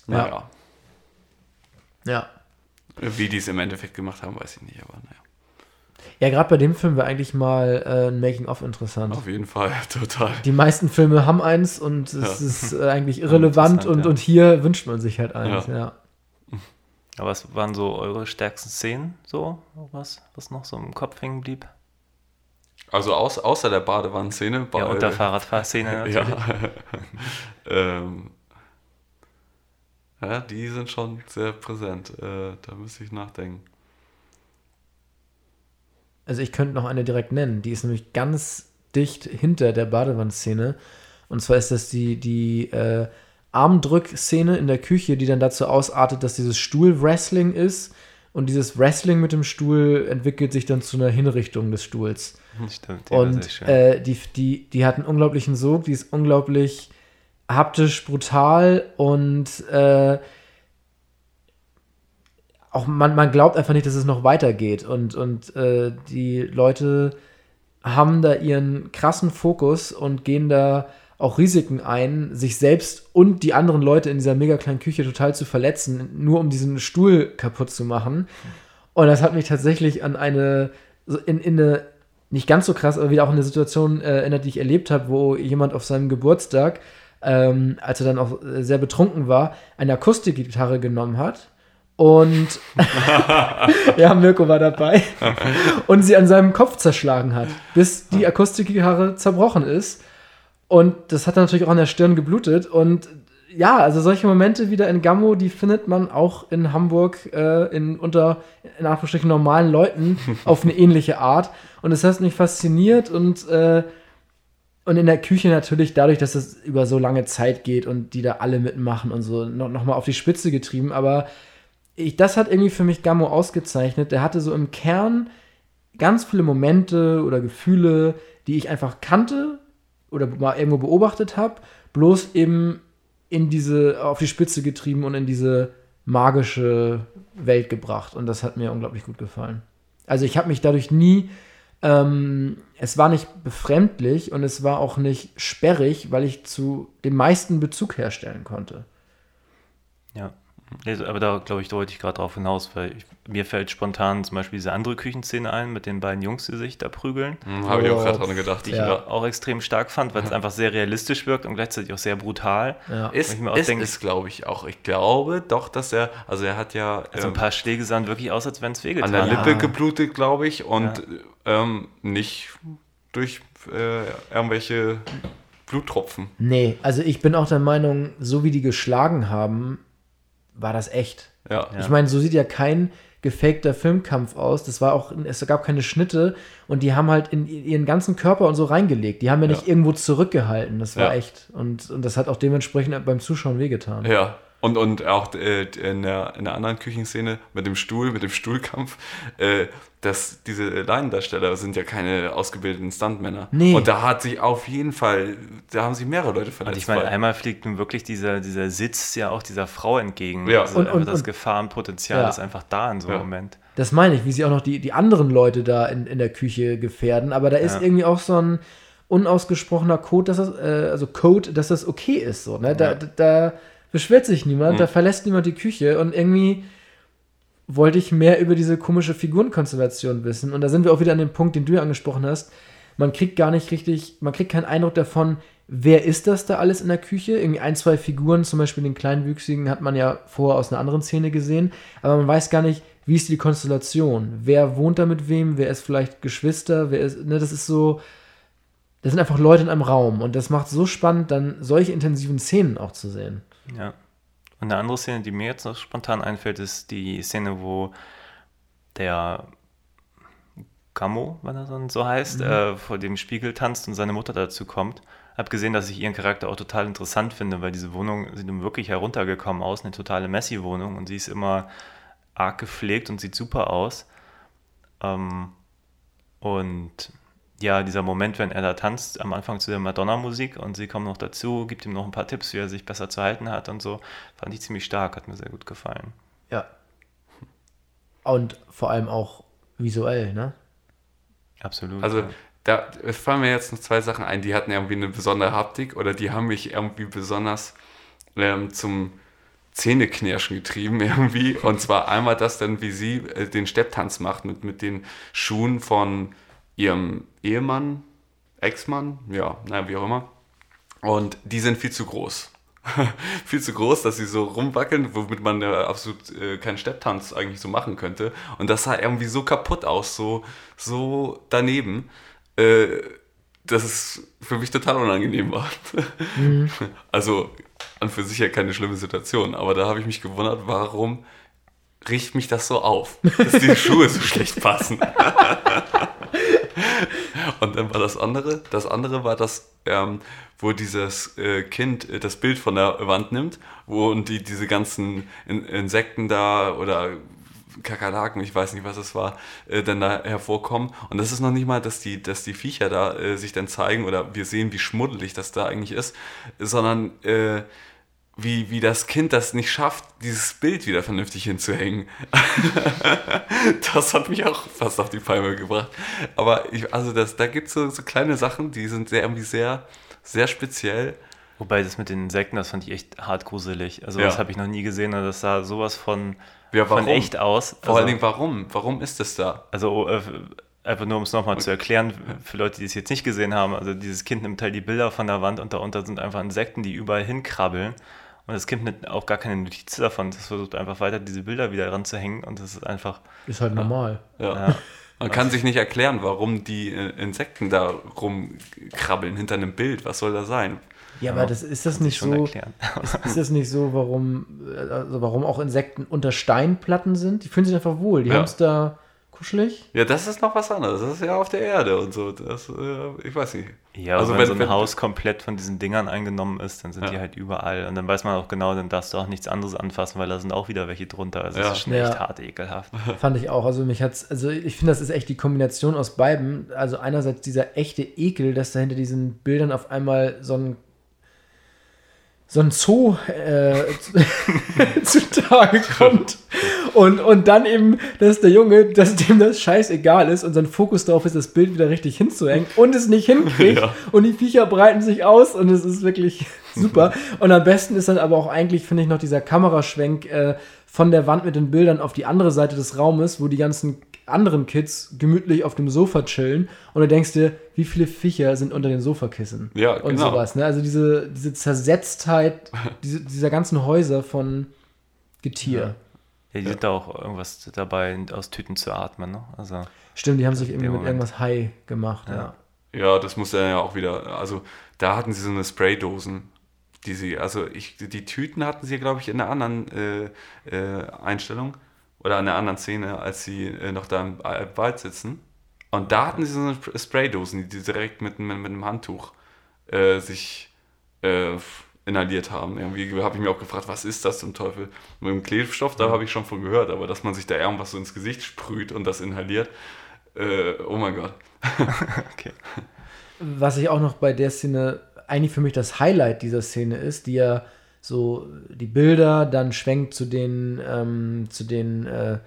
Ja. Naja, Ja. wie die es im Endeffekt gemacht haben, weiß ich nicht, aber naja. Ja, gerade bei dem Film wäre eigentlich mal äh, ein Making-of interessant. Auf jeden Fall, *laughs* total. Die meisten Filme haben eins und es Ja. ist äh, *laughs* eigentlich irrelevant und, ja. und hier wünscht man sich halt eins, Ja. ja. Aber was waren so eure stärksten Szenen, so, was, was noch so im Kopf hängen blieb? Also aus, außer der Badewannenszene. Ja, und der Fahrradfahrszene natürlich. Ja. *laughs* ähm, ja, die sind schon sehr präsent. Äh, da müsste ich nachdenken. Also ich könnte noch eine direkt nennen. Die ist nämlich ganz dicht hinter der Badewannenszene. Und zwar ist das die, die äh, Armdrückszene in der Küche, die dann dazu ausartet, dass dieses Stuhl-Wrestling ist. Und dieses Wrestling mit dem Stuhl entwickelt sich dann zu einer Hinrichtung des Stuhls. Stimmt, sehr Und äh, die, die, die hat einen unglaublichen Sog, die ist unglaublich haptisch brutal und äh, auch man, man glaubt einfach nicht, dass es noch weitergeht. Und, und äh, die Leute haben da ihren krassen Fokus und gehen da auch Risiken ein, sich selbst und die anderen Leute in dieser mega kleinen Küche total zu verletzen, nur um diesen Stuhl kaputt zu machen. Und das hat mich tatsächlich an eine, in, in eine, nicht ganz so krass, aber wieder auch in eine Situation äh, erinnert, die ich erlebt habe, wo jemand auf seinem Geburtstag, ähm, als er dann auch äh, sehr betrunken war, eine Akustikgitarre genommen hat und *laughs* ja, Mirko war dabei *laughs* und sie an seinem Kopf zerschlagen hat, bis die Akustikgitarre zerbrochen ist. Und das hat dann natürlich auch an der Stirn geblutet. Und ja, also solche Momente wieder in Gammo, die findet man auch in Hamburg äh, in, unter, in Anführungsstrichen, normalen Leuten *laughs* auf eine ähnliche Art. Und das hat mich fasziniert und, äh, und in der Küche natürlich dadurch, dass es über so lange Zeit geht und die da alle mitmachen und so noch, noch mal auf die Spitze getrieben. Aber ich, das hat irgendwie für mich Gammo ausgezeichnet. Der hatte so im Kern ganz viele Momente oder Gefühle, die ich einfach kannte oder mal irgendwo beobachtet habe, bloß eben in diese, auf die Spitze getrieben und in diese magische Welt gebracht. Und das hat mir unglaublich gut gefallen. Also ich habe mich dadurch nie, ähm, es war nicht befremdlich und es war auch nicht sperrig, weil ich zu dem meisten Bezug herstellen konnte. Ja. Aber da, glaube ich, deute ich gerade drauf hinaus, weil ich, mir fällt spontan zum Beispiel diese andere Küchenszene ein mit den beiden Jungs, die sich da prügeln. Hm, Habe ich auch Oh, gerade dran gedacht. Die ich Ja. auch extrem stark fand, weil es einfach sehr realistisch wirkt und gleichzeitig auch sehr brutal. Ja. Ist, ich mir auch ist, denke- ist glaube ich, auch. Ich glaube doch, dass er, also er hat ja Also ein ähm, paar Schläge sahen wirklich aus, als wenn es wehgetan an der hat. Lippe geblutet, glaube ich, und ähm, nicht durch äh, irgendwelche Bluttropfen. Nee, also ich bin auch der Meinung, so wie die geschlagen haben, war das echt. Ja. Ich meine, so sieht ja kein gefakter Filmkampf aus. Das war auch, es gab keine Schnitte und die haben halt in ihren ganzen Körper und so reingelegt. Die haben ja nicht Ja. irgendwo zurückgehalten. Das war Ja. echt. Und, und das hat auch dementsprechend beim Zuschauen wehgetan. Ja. Und, und auch äh, in, der, in der anderen Küchenszene mit dem Stuhl, mit dem Stuhlkampf, äh, dass diese Laiendarsteller sind ja keine ausgebildeten Stuntmänner. Nee. Und da hat sich auf jeden Fall, da haben sich mehrere Leute verletzt. Und ich meine, einmal fliegt nun wirklich dieser, dieser Sitz ja auch dieser Frau entgegen. Ja. Also Und- und- das und- Gefahrenpotenzial Ja. ist einfach da in so einem Ja. Moment. Das meine ich, wie sie auch noch die, die anderen Leute da in, in der Küche gefährden. Aber da ist Ja. irgendwie auch so ein unausgesprochener Code, dass das, äh, also Code, dass das okay ist. So, ne? da, Ja. da, da beschwert sich niemand, Mhm. da verlässt niemand die Küche und irgendwie wollte ich mehr über diese komische Figurenkonstellation wissen. Und da sind wir auch wieder an dem Punkt, den du ja angesprochen hast. Man kriegt gar nicht richtig, man kriegt keinen Eindruck davon, wer ist das da alles in der Küche. Irgendwie ein, zwei Figuren, zum Beispiel den Kleinwüchsigen, hat man ja vorher aus einer anderen Szene gesehen. Aber man weiß gar nicht, wie ist die Konstellation? Wer wohnt da mit wem? Wer ist vielleicht Geschwister? Wer ist, ne, das ist so, das sind einfach Leute in einem Raum. Und das macht so spannend, dann solche intensiven Szenen auch zu sehen. Ja. Und eine andere Szene, die mir jetzt noch spontan einfällt, ist die Szene, wo der Camo, wenn er so- so heißt, äh, vor dem Spiegel tanzt und seine Mutter dazu kommt. Hab gesehen, dass ich ihren Charakter auch total interessant finde, weil diese Wohnung sieht nun wirklich heruntergekommen aus, eine totale Messi-Wohnung und sie ist immer arg gepflegt und sieht super aus. Ähm, und ja, dieser Moment, wenn er da tanzt, am Anfang zu der Madonna-Musik und sie kommen noch dazu, gibt ihm noch ein paar Tipps, wie er sich besser zu halten hat und so, fand ich ziemlich stark, hat mir sehr gut gefallen. Ja. Und vor allem auch visuell, ne? Absolut. Also ja. da fallen mir jetzt noch zwei Sachen ein, die hatten irgendwie eine besondere Haptik oder die haben mich irgendwie besonders ähm, zum Zähneknirschen getrieben *laughs* irgendwie. Und zwar einmal das dann, wie sie äh, den Stepptanz macht mit, mit den Schuhen von ihrem Ehemann, Ex-Mann, ja, naja, wie auch immer. Und die sind viel zu groß. *laughs* viel zu groß, dass sie so rumwackeln, womit man ja absolut äh, keinen Stepptanz eigentlich so machen könnte. Und das sah irgendwie so kaputt aus, so, so daneben, äh, dass es für mich total unangenehm war. *laughs* Also an für sich ja keine schlimme Situation, aber da habe ich mich gewundert, warum riecht mich das so auf, dass die *laughs* Schuhe so schlecht passen. *laughs* Und dann war das andere, das andere war das, ähm, wo dieses äh, Kind äh, das Bild von der Wand nimmt, wo und die diese ganzen In Insekten da oder Kakerlaken, ich weiß nicht, was es war, äh, dann da hervorkommen. Und das ist noch nicht mal, dass die, dass die Viecher da äh, sich dann zeigen oder wir sehen, wie schmuddelig das da eigentlich ist, sondern äh, wie, wie das Kind das nicht schafft, dieses Bild wieder vernünftig hinzuhängen. *laughs* das hat mich auch fast auf die Palme gebracht. Aber ich, also das, da gibt es so, so kleine Sachen, die sind sehr, irgendwie sehr, sehr speziell. Wobei das mit den Insekten, das fand ich echt hart gruselig. Also Ja. das habe ich noch nie gesehen und das sah sowas von, Ja, von echt aus. Vor also, allen Dingen, warum? Warum ist das da? Also äh, einfach nur um es nochmal zu erklären, für Leute, die es jetzt nicht gesehen haben, also dieses Kind nimmt halt die Bilder von der Wand und darunter sind einfach Insekten, die überall hinkrabbeln. Und das Kind nimmt auch gar keine Notiz davon. Das versucht einfach weiter, diese Bilder wieder ranzuhängen. Und das ist einfach. Ist halt normal. Ja. Ja. Man kann sich nicht erklären, warum die äh, Insekten da rumkrabbeln hinter einem Bild. Was soll da sein? Ja, aber das ist das kann nicht schon so. erklären. Ist das nicht so, warum, also warum auch Insekten unter Steinplatten sind? Die fühlen sich einfach wohl. Die Ja. haben es da kuschelig. Ja, das ist noch was anderes. Das ist ja auf der Erde und so. Das, äh, ich weiß nicht. Ja, Also also wenn, wenn- so ein wenn- Haus komplett von diesen Dingern eingenommen ist, dann sind Ja. die halt überall. Und dann weiß man auch genau, dann darfst du auch nichts anderes anfassen, weil da sind auch wieder welche drunter. Also Ja. das ist schon Ja. echt hart ekelhaft. *laughs* Fand ich auch. Also mich hat's, also ich finde, das ist echt die Kombination aus beiden. Also einerseits dieser echte Ekel, dass da hinter diesen Bildern auf einmal so ein so ein Zoo äh, *laughs* *laughs* zutage kommt. Und, und dann eben, dass der Junge, dass dem das scheißegal ist und sein Fokus darauf ist, das Bild wieder richtig hinzuhängen und es nicht hinkriegt. *laughs* Ja. Und die Viecher breiten sich aus und es ist wirklich *laughs* super. Und am besten ist dann aber auch eigentlich, finde ich, noch dieser Kameraschwenk äh, von der Wand mit den Bildern auf die andere Seite des Raumes, wo die ganzen anderen Kids gemütlich auf dem Sofa chillen und du denkst dir, wie viele Viecher sind unter den Sofakissen Ja, und genau. sowas. Ne? Also diese, diese Zersetztheit diese, dieser ganzen Häuser von Getier. Ja, die sind da auch irgendwas dabei, aus Tüten zu atmen. Ne? Also, Stimmt, die haben sich irgendwie mit Moment. irgendwas High gemacht. Ja. Ja. Ja, das muss er ja auch wieder. Also, da hatten sie so eine Spraydosen, die sie, also ich, die Tüten hatten sie, glaube ich, in einer anderen äh, äh, Einstellung oder in einer anderen Szene, als sie äh, noch da im Wa- Wald sitzen. Und da hatten sie so eine Sp- Spraydosen, die direkt mit, mit, mit einem Handtuch äh, sich äh, inhaliert haben. Irgendwie habe ich mir auch gefragt, was ist das zum Teufel? Mit dem Klebstoff, da habe ich schon von gehört, aber dass man sich da irgendwas so ins Gesicht sprüht und das inhaliert, äh, oh mein Gott. *laughs* okay. Was ich auch noch bei der Szene, eigentlich für mich das Highlight dieser Szene ist, die ja so die Bilder, dann schwenkt zu den, ähm, zu den äh,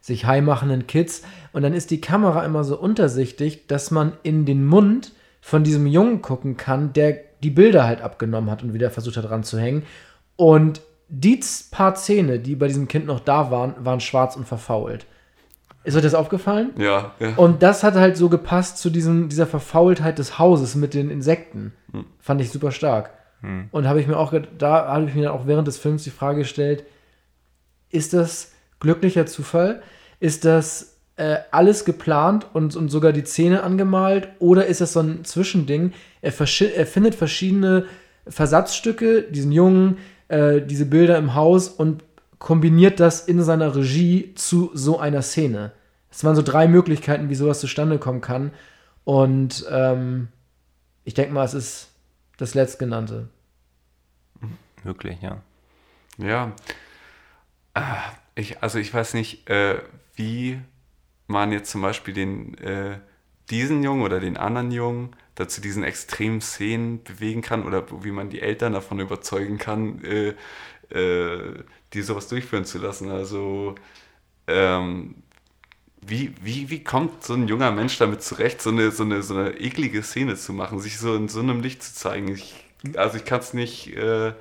sich high machenden Kids und dann ist die Kamera immer so untersichtig, dass man in den Mund von diesem Jungen gucken kann, der die Bilder halt abgenommen hat und wieder versucht hat ranzuhängen. Und die paar Zähne, die bei diesem Kind noch da waren, waren schwarz und verfault. Ist euch das aufgefallen? Ja, ja. Und das hat halt so gepasst zu diesem, dieser Verfaultheit des Hauses mit den Insekten. Fand ich super stark. Und habe ich mir auch, da habe ich mir dann auch während des Films die Frage gestellt, ist das glücklicher Zufall? Ist das äh, alles geplant und, und sogar die Zähne angemalt? Oder ist das so ein Zwischending? Er, er findet verschiedene Versatzstücke, diesen Jungen, äh, diese Bilder im Haus und kombiniert das in seiner Regie zu so einer Szene. Es waren so drei Möglichkeiten, wie sowas zustande kommen kann. Und ähm, ich denke mal, es ist das letztgenannte. Möglich, ja. Ja. Ah, Ich, also ich weiß nicht, äh, wie man jetzt zum Beispiel den, äh, diesen Jungen oder den anderen Jungen dazu diesen extremen Szenen bewegen kann oder wie man die Eltern davon überzeugen kann, äh, äh, die sowas durchführen zu lassen. Also ähm, wie, wie, wie kommt so ein junger Mensch damit zurecht, so eine, so, eine, so eine eklige Szene zu machen, sich so in so einem Licht zu zeigen? Ich, also ich kann es nicht, äh,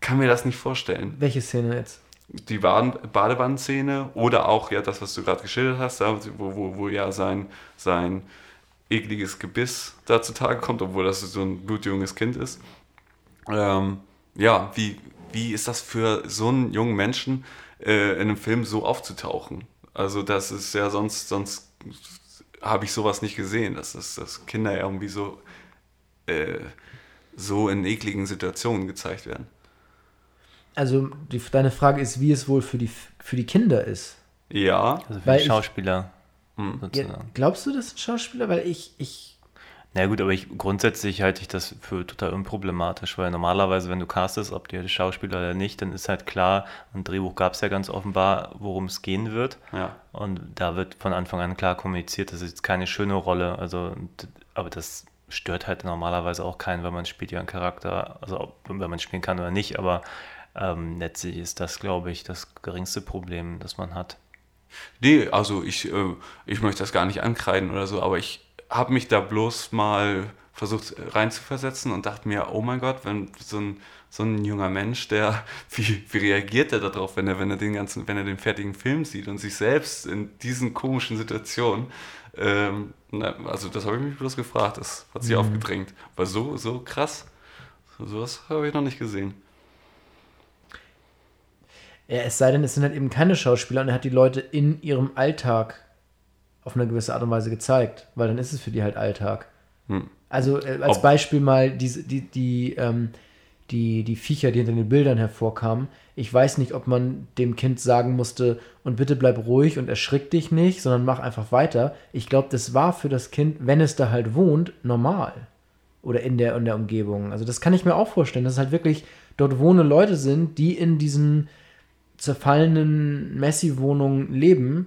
kann mir das nicht vorstellen Welche Szene jetzt? Die Badewannenszene oder auch ja das, was du gerade geschildert hast, wo, wo, wo ja sein, sein ekliges Gebiss da zutage kommt, obwohl das so ein blutjunges Kind ist. Ähm, ja, wie, wie ist das für so einen jungen Menschen äh, in einem Film so aufzutauchen? Also das ist ja sonst, sonst habe ich sowas nicht gesehen, dass, dass, dass Kinder irgendwie so, äh, so in ekligen Situationen gezeigt werden. Also die, deine Frage ist, wie es wohl für die, für die Kinder ist. Ja, Also für Weil die ich- Schauspieler Hm. Ja, sozusagen. glaubst du, das sind Schauspieler? Weil ich, ich, Na gut, aber ich, grundsätzlich halte ich das für total unproblematisch, weil normalerweise, wenn du castest, ob die Schauspieler oder nicht, dann ist halt klar, ein Drehbuch gab es ja ganz offenbar, worum es gehen wird. ja. Und da wird von Anfang an klar kommuniziert, das ist jetzt keine schöne Rolle. Also, aber das stört halt normalerweise auch keinen, weil man spielt ja einen Charakter, also ob, wenn man spielen kann oder nicht, aber ähm, letztlich ist das, glaube ich, das geringste Problem, das man hat. Nee, also ich, äh, ich möchte das gar nicht ankreiden oder so, aber ich habe mich da bloß mal versucht reinzuversetzen und dachte mir, oh mein Gott, wenn so ein, so ein junger Mensch, der, *laughs* wie, wie reagiert er darauf, wenn er, wenn er den ganzen, wenn er den fertigen Film sieht und sich selbst in diesen komischen Situationen, ähm, na, also das habe ich mich bloß gefragt, das hat sich aufgedrängt. War so, so krass, sowas habe ich noch nicht gesehen. Ja, es sei denn, es sind halt eben keine Schauspieler und er hat die Leute in ihrem Alltag auf eine gewisse Art und Weise gezeigt, weil dann ist es für die halt Alltag. Also äh, als Ob- Beispiel mal diese, die, die, ähm, die, die Viecher, die hinter den Bildern hervorkamen. Ich weiß nicht, ob man dem Kind sagen musste, und bitte bleib ruhig und erschrick dich nicht, sondern mach einfach weiter. Ich glaube, das war für das Kind, wenn es da halt wohnt, normal. Oder in der, in der Umgebung. Also das kann ich mir auch vorstellen, dass es halt wirklich dort wohnende Leute sind, die in diesen zerfallenen Messi-Wohnungen leben.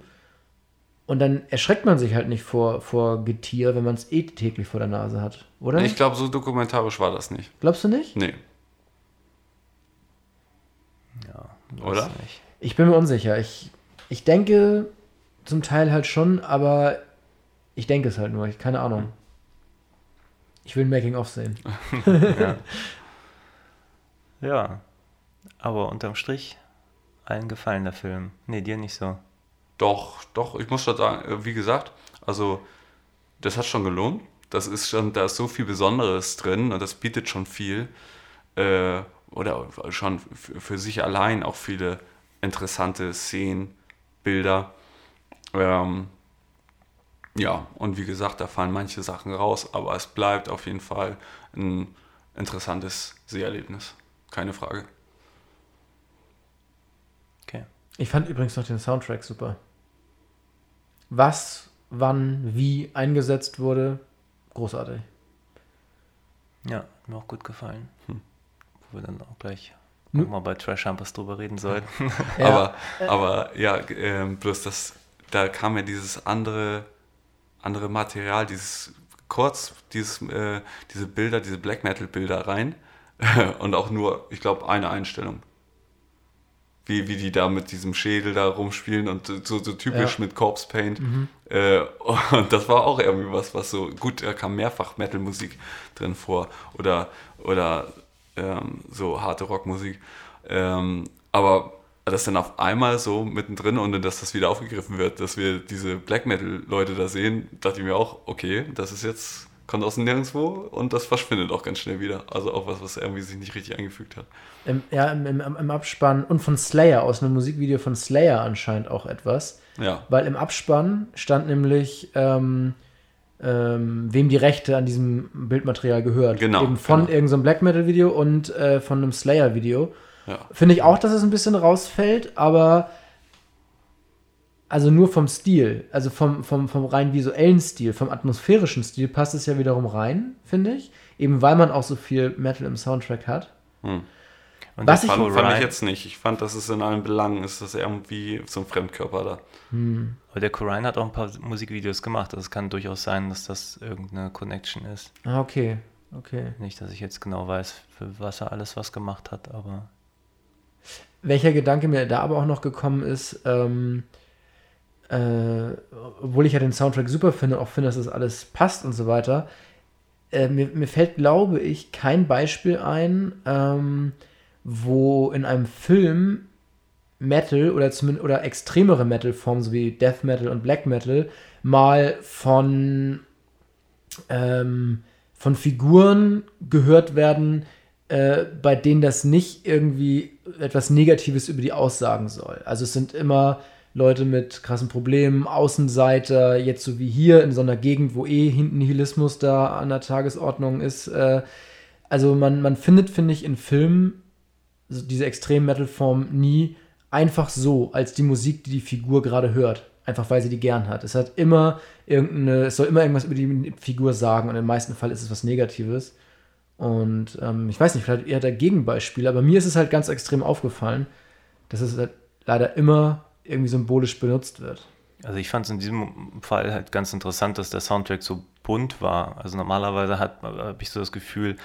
Und dann erschreckt man sich halt nicht vor, vor Getier, wenn man es eh täglich vor der Nase hat, oder? Ich glaube, so dokumentarisch war das nicht. Glaubst du nicht? Nee. Weiß Oder? Nicht. Ich bin mir unsicher. Ich, ich denke zum Teil halt schon, aber ich denke es halt nur. Ich keine Ahnung. Ich will ein Making-of sehen. *laughs* Ja. ja, aber unterm Strich allen gefallen der Film. Nee, dir nicht so. Doch, doch, ich muss schon sagen, äh, wie gesagt, also das hat schon gelohnt. Das ist schon, da ist so viel Besonderes drin und das bietet schon viel. Äh, oder schon für sich allein auch viele interessante Szenen, Bilder. Ähm, ja, und wie gesagt, da fallen manche Sachen raus, aber es bleibt auf jeden Fall ein interessantes Seherlebnis. Keine Frage. Okay. Ich fand übrigens noch den Soundtrack super. Was, wann, wie eingesetzt wurde, großartig. Ja, hat mir auch gut gefallen. Wo wir dann auch gleich Nu- nochmal bei Trash Humpers drüber reden sollten. *laughs* Ja. *laughs* Aber, aber ja, ähm, bloß das, da kam ja dieses andere, andere Material, dieses kurz, dieses, äh, diese Bilder, diese Black Metal Bilder rein *laughs* und auch nur, ich glaube, eine Einstellung. Wie, wie die da mit diesem Schädel da rumspielen und so, so typisch Ja. mit Corpse Paint. Äh, *laughs* und das war auch irgendwie was, was so, gut, da kam mehrfach Metal-Musik drin vor oder, oder ähm, so harte Rockmusik. Ähm, aber das dann auf einmal so mittendrin und dann, dass das wieder aufgegriffen wird, dass wir diese Black Metal-Leute da sehen, dachte ich mir auch, okay, das ist jetzt, kommt aus dem Nirgendwo und das verschwindet auch ganz schnell wieder. Also auch was, was irgendwie sich nicht richtig eingefügt hat. Im, ja, im, im, im Abspann und von Slayer, aus einem Musikvideo von Slayer anscheinend auch etwas. Ja. Weil im Abspann stand nämlich, ähm, ähm, wem die Rechte an diesem Bildmaterial gehört. Genau, Eben von genau. irgendeinem Black Metal Video und äh, von einem Slayer Video. Ja. Finde ich auch, dass es ein bisschen rausfällt, aber also nur vom Stil, also vom, vom, vom rein visuellen Stil, vom atmosphärischen Stil passt es ja wiederum rein, finde ich. Eben weil man auch so viel Metal im Soundtrack hat. Und Was ich- Fand, fand ich jetzt nicht. Ich fand, dass es in allen Belangen ist, das irgendwie so ein Fremdkörper da. Aber der Corine hat auch ein paar Musikvideos gemacht. Also es kann durchaus sein, dass das irgendeine Connection ist. Ah, okay. Okay. Nicht, dass ich jetzt genau weiß, für was er alles was gemacht hat, aber Welcher Gedanke mir da aber auch noch gekommen ist, ähm, äh, obwohl ich ja den Soundtrack super finde, auch finde, dass das alles passt und so weiter, äh, mir, mir fällt, glaube ich, kein Beispiel ein, ähm, wo in einem Film Metal oder zumindest oder extremere Metal-Formen, so wie Death Metal und Black Metal, mal von, ähm, von Figuren gehört werden, äh, bei denen das nicht irgendwie etwas Negatives über die aussagen soll. Also es sind immer Leute mit krassen Problemen, Außenseiter, jetzt so wie hier in so einer Gegend, wo eh Nihilismus da an der Tagesordnung ist. Äh, also man, man findet, finde ich, in Filmen diese Extrem-Metal-Form nie einfach so als die Musik, die die Figur gerade hört. Einfach weil sie die gern hat. Es hat immer irgendeine, es soll immer irgendwas über die Figur sagen und im meisten Fall ist es was Negatives. Und ähm, ich weiß nicht, vielleicht eher der Gegenbeispiel, aber mir ist es halt ganz extrem aufgefallen, dass es halt leider immer irgendwie symbolisch benutzt wird. Also ich fand es in diesem Fall halt ganz interessant, dass der Soundtrack so bunt war. Also normalerweise habe ich so das Gefühl,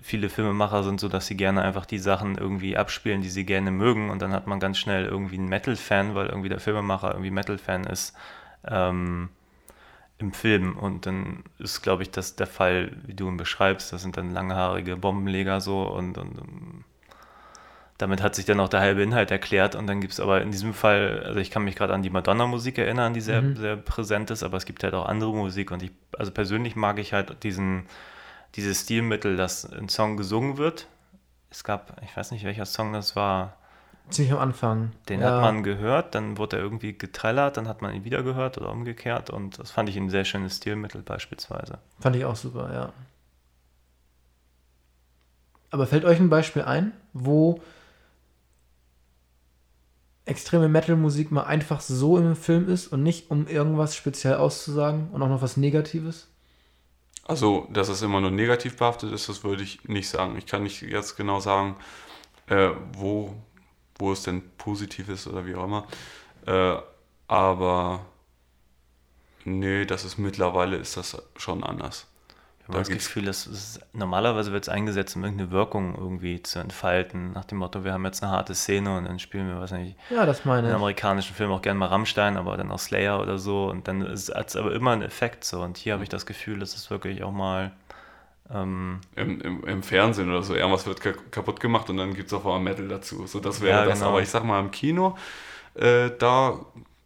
viele Filmemacher sind so, dass sie gerne einfach die Sachen irgendwie abspielen, die sie gerne mögen. Und dann hat man ganz schnell irgendwie einen Metal-Fan, weil irgendwie der Filmemacher irgendwie Metal-Fan ist ähm, im Film. Und dann ist, glaube ich, das der Fall, wie du ihn beschreibst, das sind dann langhaarige Bombenleger so und, und ähm, damit hat sich dann auch der halbe Inhalt erklärt und dann gibt es aber in diesem Fall, also ich kann mich gerade an die Madonna-Musik erinnern, die sehr, sehr präsent ist, aber es gibt halt auch andere Musik und ich, also persönlich mag ich halt diesen, dieses Stilmittel, dass ein Song gesungen wird. Es gab, ich weiß nicht welcher Song das war, Ziemlich am Anfang. Den ja. hat man gehört, dann wurde er irgendwie getrellert, dann hat man ihn wieder gehört oder umgekehrt und das fand ich ein sehr schönes Stilmittel beispielsweise. Fand ich auch super, ja. Aber fällt euch ein Beispiel ein, wo extreme Metal-Musik mal einfach so im Film ist und nicht um irgendwas speziell auszusagen und auch noch was Negatives? Also, dass es immer nur negativ behaftet ist, das würde ich nicht sagen. Ich kann nicht jetzt genau sagen, äh, wo, wo es denn positiv ist oder wie auch immer. Äh, aber nee, das ist mittlerweile ist das schon anders. Ich habe das gibt's- Gefühl, dass es, normalerweise wird es eingesetzt, um irgendeine Wirkung irgendwie zu entfalten. Nach dem Motto, wir haben jetzt eine harte Szene und dann spielen wir, weiß nicht, Ja, das meine in amerikanischen Filmen auch gerne mal Rammstein, aber dann auch Slayer oder so. Und dann hat es aber immer einen Effekt so. Und hier habe ich das Gefühl, dass es wirklich auch mal ähm, Im, im, Im Fernsehen oder so, irgendwas wird ka kaputt gemacht und dann gibt es auf einmal Metal dazu. So, das wäre Ja, das. genau. Aber ich sag mal, im Kino, äh, da,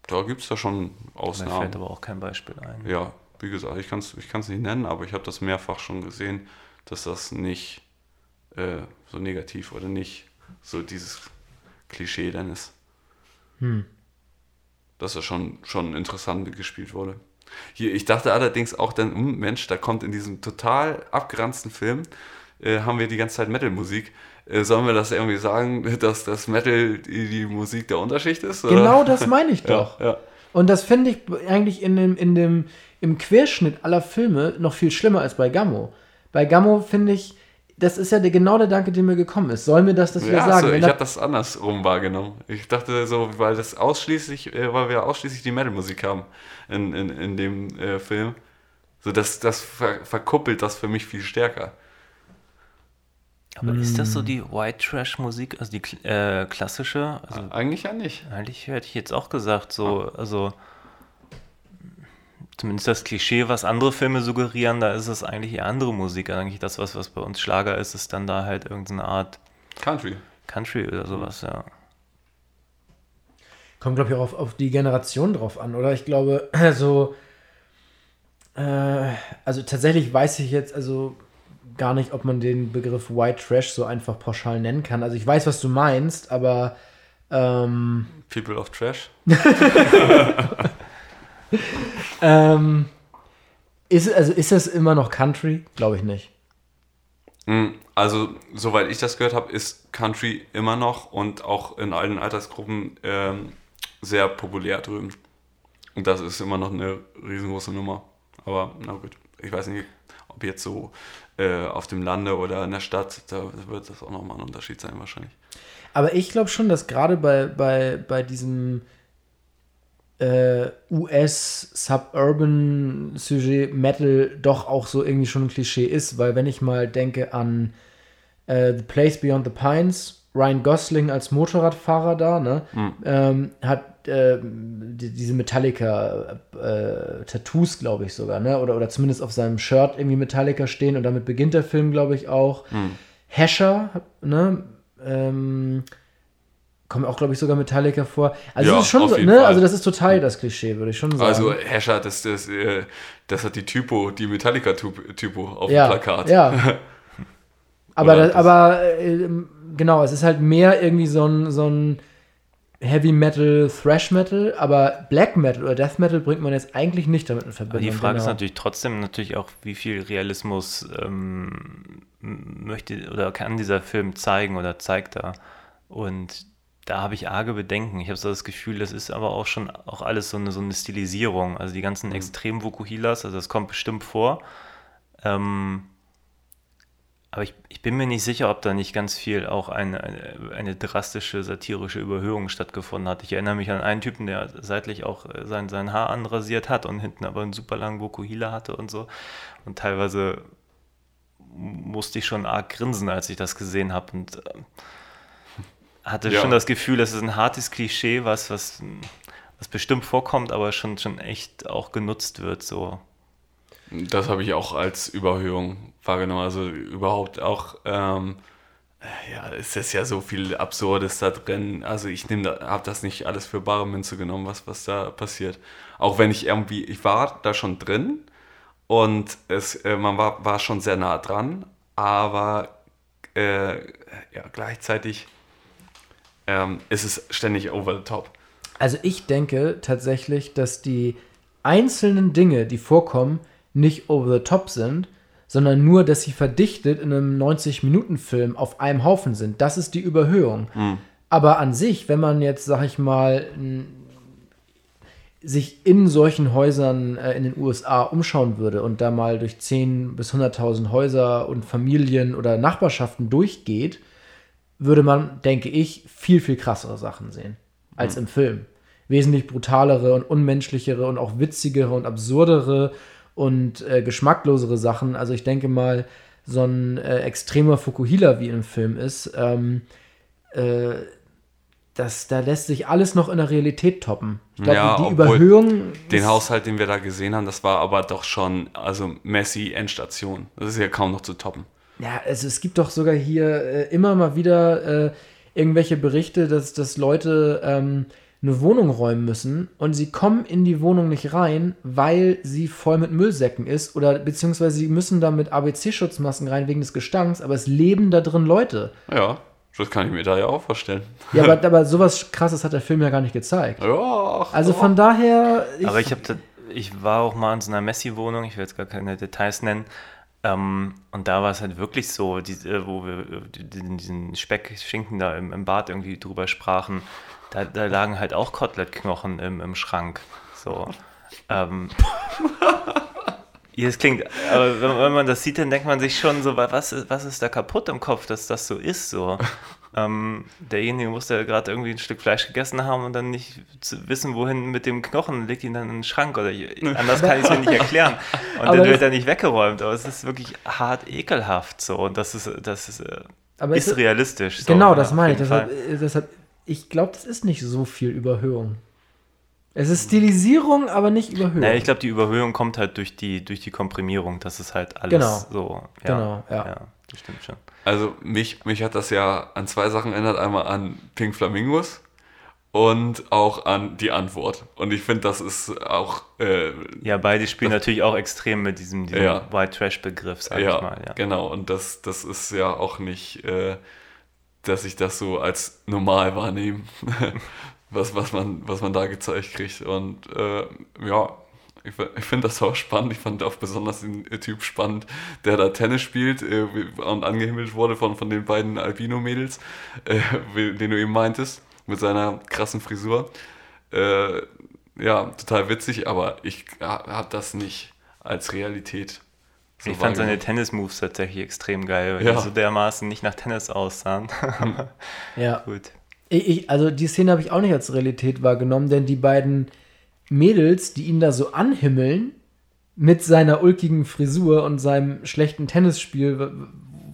da gibt es da schon mir Ausnahmen. fällt aber auch kein Beispiel ein. Ja, wie gesagt, ich kann es ich kann's nicht nennen, aber ich habe das mehrfach schon gesehen, dass das nicht äh, so negativ oder nicht so dieses Klischee dann ist. Hm. Dass das schon, schon interessant gespielt wurde. Hier, ich dachte allerdings auch dann, hm, Mensch, da kommt in diesem total abgeranzten Film, äh, haben wir die ganze Zeit Metal-Musik. Äh, sollen wir das irgendwie sagen, *laughs* dass das Metal die, die Musik der Unterschicht ist? Oder? Genau das meine ich *laughs* doch. Ja, ja. Und das finde ich eigentlich in dem, in dem, im Querschnitt aller Filme noch viel schlimmer als bei Gammo. Bei Gammo finde ich, das ist ja der, genau der Danke, der mir gekommen ist. Soll mir das das wieder Ja, sagen? so, ich habe das andersrum wahrgenommen. Ich dachte so, weil das ausschließlich, äh, weil wir ausschließlich die Metal-Musik haben in, in, in dem äh, Film. So, das, das ver verkuppelt das für mich viel stärker. Aber ist das so die White Trash Musik, also die äh, klassische? Also Eigentlich ja nicht. eigentlich hätte ich jetzt auch gesagt, so, also zumindest das Klischee, was andere Filme suggerieren, da ist es eigentlich eher andere Musik. Eigentlich das, was, was bei uns Schlager ist, ist dann da halt irgendeine Art Country. Country oder sowas, ja. Kommt, glaube ich, auch auf, auf die Generation drauf an, oder? Ich glaube, *clears throat* also, äh, also tatsächlich weiß ich jetzt, also gar nicht, ob man den Begriff White Trash so einfach pauschal nennen kann. Also ich weiß, was du meinst, aber ähm, People of Trash. *laughs* *laughs* *laughs* ähm, ist, also ist das immer noch Country? Glaube ich nicht. Mm, Also, soweit ich das gehört habe, ist Country immer noch und auch in allen Altersgruppen ähm, sehr populär drüben. Und das ist immer noch eine riesengroße Nummer. Aber na gut, ich weiß nicht, ob jetzt so äh, auf dem Lande oder in der Stadt, da wird das auch nochmal ein Unterschied sein wahrscheinlich. Aber ich glaube schon, dass gerade bei, bei, bei diesem äh, US-Suburban-Sujet Metal doch auch so irgendwie schon ein Klischee ist, weil wenn ich mal denke an äh, The Place Beyond the Pines, Ryan Gosling als Motorradfahrer da, ne, ähm, hat äh, die, diese Metallica-Tattoos, glaube ich sogar, ne, oder, oder zumindest auf seinem Shirt irgendwie Metallica stehen und damit beginnt der Film, glaube ich, auch. Hescher, ne, ähm, kommt auch, glaube ich, sogar Metallica vor. Also, Ja, das ist schon auf so, jeden ne? Fall. Also, das ist total das Klischee, würde ich schon sagen. Also Hescher, das, das, äh, das hat die Typo, die Metallica-Typo auf ja, dem Plakat. Ja. *laughs* aber, das, aber äh, genau, es ist halt mehr irgendwie so ein, so ein Heavy Metal, Thrash Metal, aber Black Metal oder Death Metal bringt man jetzt eigentlich nicht damit in Aber Verbindung. die Frage ist genau. natürlich trotzdem natürlich auch, wie viel Realismus ähm, möchte oder kann dieser Film zeigen oder zeigt er. Und da habe ich arge Bedenken. Ich habe so das Gefühl, das ist aber auch schon auch alles so eine, so eine Stilisierung. Also die ganzen extremen Vokuhilas, also das kommt bestimmt vor. Ähm, aber ich, ich bin mir nicht sicher, ob da nicht ganz viel auch eine, eine, eine drastische satirische Überhöhung stattgefunden hat. Ich erinnere mich an einen Typen, der seitlich auch äh, sein, sein Haar anrasiert hat und hinten aber einen super langen Vokuhila hatte und so. Und teilweise musste ich schon arg grinsen, als ich das gesehen habe und ähm, hatte Ja. schon das Gefühl, das ist ein hartes Klischee, was, was, was bestimmt vorkommt, aber schon, schon echt auch genutzt wird. So. Das habe ich auch als Überhöhung wahrgenommen. Also überhaupt auch, ähm, ja, es ist ja so viel Absurdes da drin. Also ich nehme, da, habe das nicht alles für bare Münze genommen, was, was da passiert. Auch wenn ich irgendwie, ich war da schon drin und es, äh, man war, war schon sehr nah dran, aber äh, ja, gleichzeitig ähm, ist es ständig over the top. Also ich denke tatsächlich, dass die einzelnen Dinge, die vorkommen, nicht over the top sind, sondern nur, dass sie verdichtet in einem 90-Minuten-Film auf einem Haufen sind. Das ist die Überhöhung. Aber an sich, wenn man jetzt, sag ich mal, sich in solchen Häusern äh, in den USA umschauen würde und da mal durch 10.000 bis 100.000 Häuser und Familien oder Nachbarschaften durchgeht, würde man, denke ich, viel, viel krassere Sachen sehen als im Film. Wesentlich brutalere und unmenschlichere und auch witzigere und absurdere und äh, geschmacklosere Sachen. Also ich denke mal, so ein äh, extremer Fukuhila wie im Film ist, ähm, äh, das, da lässt sich alles noch in der Realität toppen. Ich glaube, Ja, die Überhöhung. Den Haushalt, den wir da gesehen haben, das war aber doch schon, also Messi Endstation. Das ist ja kaum noch zu toppen. Ja, also es gibt doch sogar hier äh, immer mal wieder äh, irgendwelche Berichte, dass, dass Leute ähm, eine Wohnung räumen müssen und sie kommen in die Wohnung nicht rein, weil sie voll mit Müllsäcken ist oder beziehungsweise sie müssen da mit ABC-Schutzmasken rein wegen des Gestanks, aber es leben da drin Leute. Ja, das kann ich mir da ja auch vorstellen. Ja, aber, *laughs* aber sowas krasses hat der Film ja gar nicht gezeigt. Ja, ach, Also doch. von daher. Aber ich habe, ich war auch mal in so einer Messi-Wohnung, ich will jetzt gar keine Details nennen. Ähm, und da war es halt wirklich so, diese, wo wir äh, die- diesen Speck-Schinken da im, im Bad irgendwie drüber sprachen, da, da lagen halt auch Kotelettknochen im, im Schrank. So. Ähm, *laughs* ja, das klingt, aber wenn, wenn man das sieht, dann denkt man sich schon so, wa- was ist, was ist da kaputt im Kopf, dass das so ist so. Ähm, derjenige muss ja gerade irgendwie ein Stück Fleisch gegessen haben und dann nicht zu wissen, wohin mit dem Knochen, legt ihn dann in den Schrank oder anders kann ich es mir nicht *laughs* erklären. Und Aber dann wird er nicht weggeräumt, aber es ist wirklich hart ekelhaft so und das ist, das ist, äh, Aber es ist realistisch. So, genau, ja, das meine ich. Deshalb, äh, deshalb, ich glaube, das ist nicht so viel Überhöhung. Es ist Stilisierung, aber nicht Überhöhung. Naja, ich glaube, die Überhöhung kommt halt durch die, durch die Komprimierung, das ist halt alles Genau. so. Ja, Genau, ja. Das stimmt schon. Also mich, mich hat das ja an zwei Sachen erinnert. Einmal an Pink Flamingos und auch an die Antwort. Und ich finde, das ist auch äh, Ja, beide spielen natürlich auch extrem mit diesem, diesem Ja. White Trash-Begriff, sag ja, ich mal. Ja. genau. Und das, das ist ja auch nicht, äh, dass ich das so als normal wahrnehme, *laughs* was, was, man, was man da gezeigt kriegt. Und äh, ja, ich, ich finde das auch spannend. Ich fand auch besonders den Typ spannend, der da Tennis spielt äh, und angehimmelt wurde von, von den beiden Albino-Mädels, äh, den du eben meintest, mit seiner krassen Frisur. Äh, ja, total witzig, aber ich habe das nicht als Realität. so ich fand seine. Tennis-Moves tatsächlich extrem geil, weil Ja. die so dermaßen nicht nach Tennis aussahen. *laughs* ja. Gut. Ich, ich, also die Szene habe ich auch nicht als Realität wahrgenommen, denn die beiden Mädels, die ihn da so anhimmeln, mit seiner ulkigen Frisur und seinem schlechten Tennisspiel,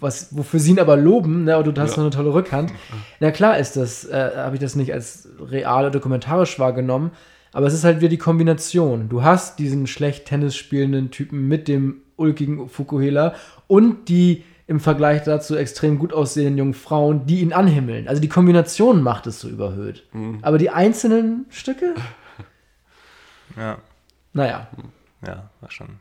was, wofür sie ihn aber loben, ne, und du hast Ja. noch eine tolle Rückhand. Na klar ist das, äh, habe ich das nicht als real oder dokumentarisch wahrgenommen, aber es ist halt wieder die Kombination. Du hast diesen schlecht Tennis spielenden Typen mit dem ulkigen Fukuhela und die im Vergleich dazu extrem gut aussehenden jungen Frauen, die ihn anhimmeln. Also die Kombination macht es so überhöht. Aber die einzelnen Stücke, Ja, naja, ja, war schon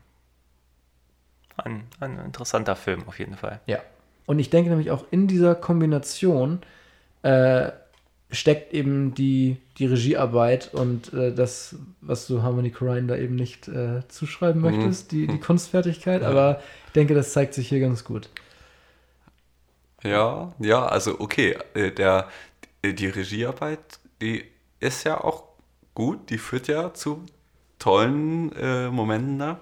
ein, ein interessanter Film auf jeden Fall. ja. Und ich denke nämlich auch in dieser Kombination äh, steckt eben die, die Regiearbeit und äh, das, was du Harmony Korine da eben nicht äh, zuschreiben möchtest, die, die Kunstfertigkeit. Aber ich denke, das zeigt sich hier ganz gut. Ja, ja, also okay, äh, der, die Regiearbeit, die ist ja auch gut, die führt ja zu tollen äh, Momenten da.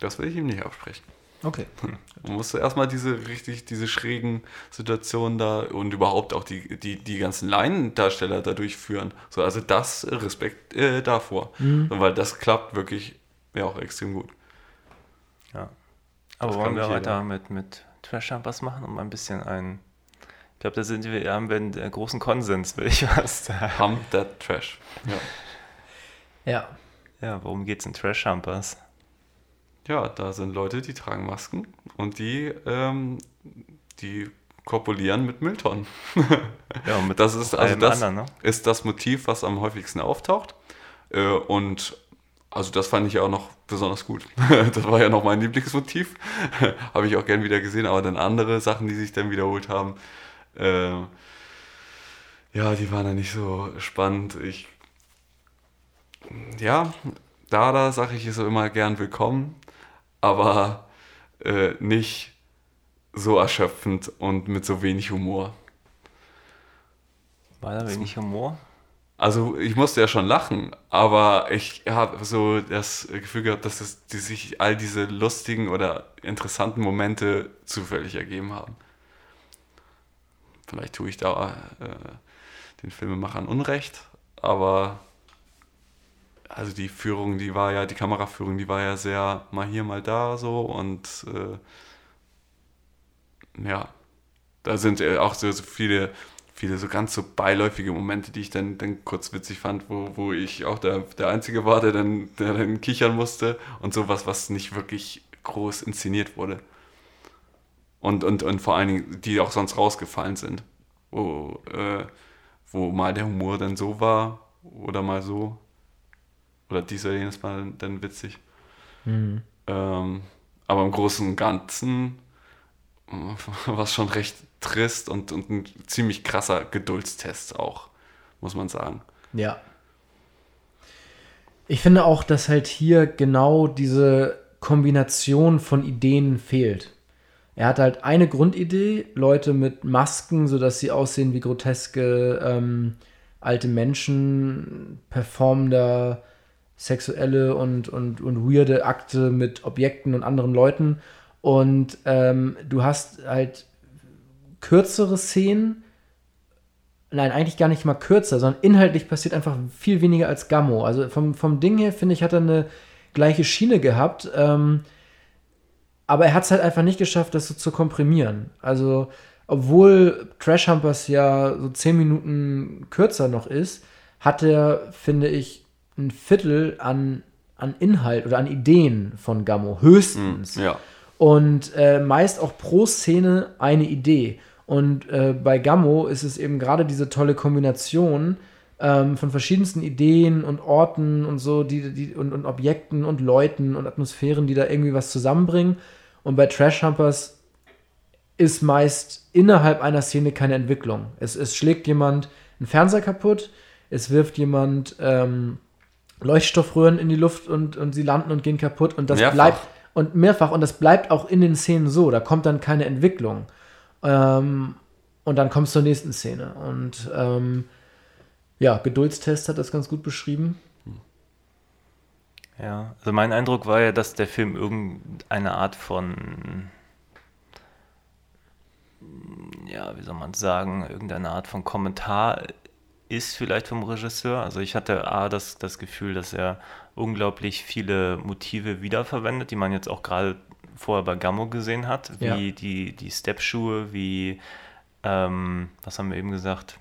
Das will ich ihm nicht absprechen. Okay. *laughs* Man musste erstmal diese richtig, diese schrägen Situationen da und überhaupt auch die, die, die ganzen Laiendarsteller da durchführen. So, also das äh, Respekt äh, davor. Weil das klappt wirklich ja auch extrem gut. Ja. Aber Das wollen wir weiter mit, mit Trash was machen, um ein bisschen ein. Ich glaube, da sind wir, haben wir einen großen Konsens, will ich was sagen. Pump that trash. Ja. Ja. Ja, worum geht's in Trash Humpers? Ja, da sind Leute, die tragen Masken und die, ähm, die korpulieren mit Mülltonnen. Ja, mit Das ist, also das anderen, ne? ist das Motiv, was am häufigsten auftaucht. Äh, und also das fand ich ja auch noch besonders gut. *laughs* das war ja noch mein Lieblingsmotiv. *laughs* Habe ich auch gern wieder gesehen, aber dann andere Sachen, die sich dann wiederholt haben. Äh, ja, die waren ja nicht so spannend. Ich, ja, da, da sage ich, ist so immer gern willkommen, aber äh, nicht so erschöpfend und mit so wenig Humor. War da wenig Humor? Also ich musste ja schon lachen, aber ich habe so das Gefühl gehabt, dass es, die sich all diese lustigen oder interessanten Momente zufällig ergeben haben. Vielleicht tue ich da äh, den Filmemachern Unrecht, aber also die Führung, die war ja, die Kameraführung, die war ja sehr mal hier, mal da so und äh, ja, da sind äh, auch so, so viele viele so ganz so beiläufige Momente, die ich dann, dann kurz witzig fand, wo, wo ich auch der, der Einzige war, der dann, der dann kichern musste und sowas, was nicht wirklich groß inszeniert wurde. Und, und, und vor allen Dingen, die auch sonst rausgefallen sind. Wo, äh, wo mal der Humor dann so war oder mal so. Oder dies oder jenes Mal dann witzig. Mhm. Ähm, aber im Großen und Ganzen war es schon recht trist und, und ein ziemlich krasser Geduldstest auch, muss man sagen. Ja. Ich finde auch, dass halt hier genau diese Kombination von Ideen fehlt. Er hat halt eine Grundidee, Leute mit Masken, sodass sie aussehen wie groteske ähm, alte Menschen, performender sexuelle und, und, und weirde Akte mit Objekten und anderen Leuten. Und ähm, du hast halt kürzere Szenen. Nein, eigentlich gar nicht mal kürzer, sondern inhaltlich passiert einfach viel weniger als Gammo. Also vom, vom Ding her, finde ich, hat er eine gleiche Schiene gehabt. Ähm, aber er hat es halt einfach nicht geschafft, das so zu komprimieren. Also, obwohl Trash Humpers ja so 10 Minuten kürzer noch ist, hat er, finde ich, ein Viertel an, an Inhalt oder an Ideen von Gammo. Höchstens. Mm, ja. Und äh, meist auch pro Szene eine Idee. Und äh, bei Gammo ist es eben gerade diese tolle Kombination ähm, von verschiedensten Ideen und Orten und so, die, die, und, und Objekten und Leuten und Atmosphären, die da irgendwie was zusammenbringen. Und bei Trash Humpers ist meist innerhalb einer Szene keine Entwicklung. Es, es schlägt jemand einen Fernseher kaputt, es wirft jemand ähm, Leuchtstoffröhren in die Luft und, und sie landen und gehen kaputt und das Mehrfach. bleibt und mehrfach und das bleibt auch in den Szenen so. Da kommt dann keine Entwicklung. Ähm, und dann kommst du zur nächsten Szene. Und ähm, ja, Geduldstest hat das ganz gut beschrieben. Ja, also mein Eindruck war ja, dass der Film irgendeine Art von, ja, wie soll man sagen, irgendeine Art von Kommentar ist vielleicht vom Regisseur. Also ich hatte A, das, das Gefühl, dass er unglaublich viele Motive wiederverwendet, die man jetzt auch gerade vorher bei Gammo gesehen hat, wie Ja. die, die Step-Schuhe, wie, ähm, was haben wir eben gesagt?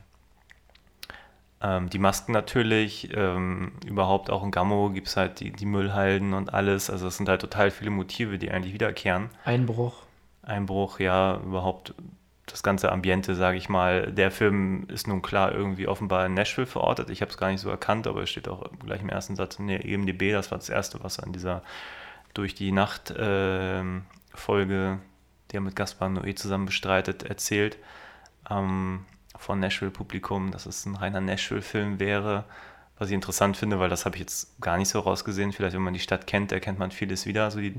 Ähm, die Masken natürlich, ähm, überhaupt auch in Gammo gibt es halt die, die Müllhalden und alles. Also es sind halt total viele Motive, die eigentlich wiederkehren. Einbruch. Einbruch, ja, überhaupt das ganze Ambiente, sage ich mal. Der Film ist nun klar irgendwie offenbar in Nashville verortet. Ich habe es gar nicht so erkannt, aber es steht auch gleich im ersten Satz in der EMDB. Das war das Erste, was an dieser Durch die Nacht ähm, Folge, die er mit Gaspar Noé zusammen bestreitet, erzählt. Ähm, von Nashville-Publikum, dass es ein reiner Nashville-Film wäre. Was ich interessant finde, weil das habe ich jetzt gar nicht so rausgesehen. Vielleicht, wenn man die Stadt kennt, erkennt man vieles wieder, so die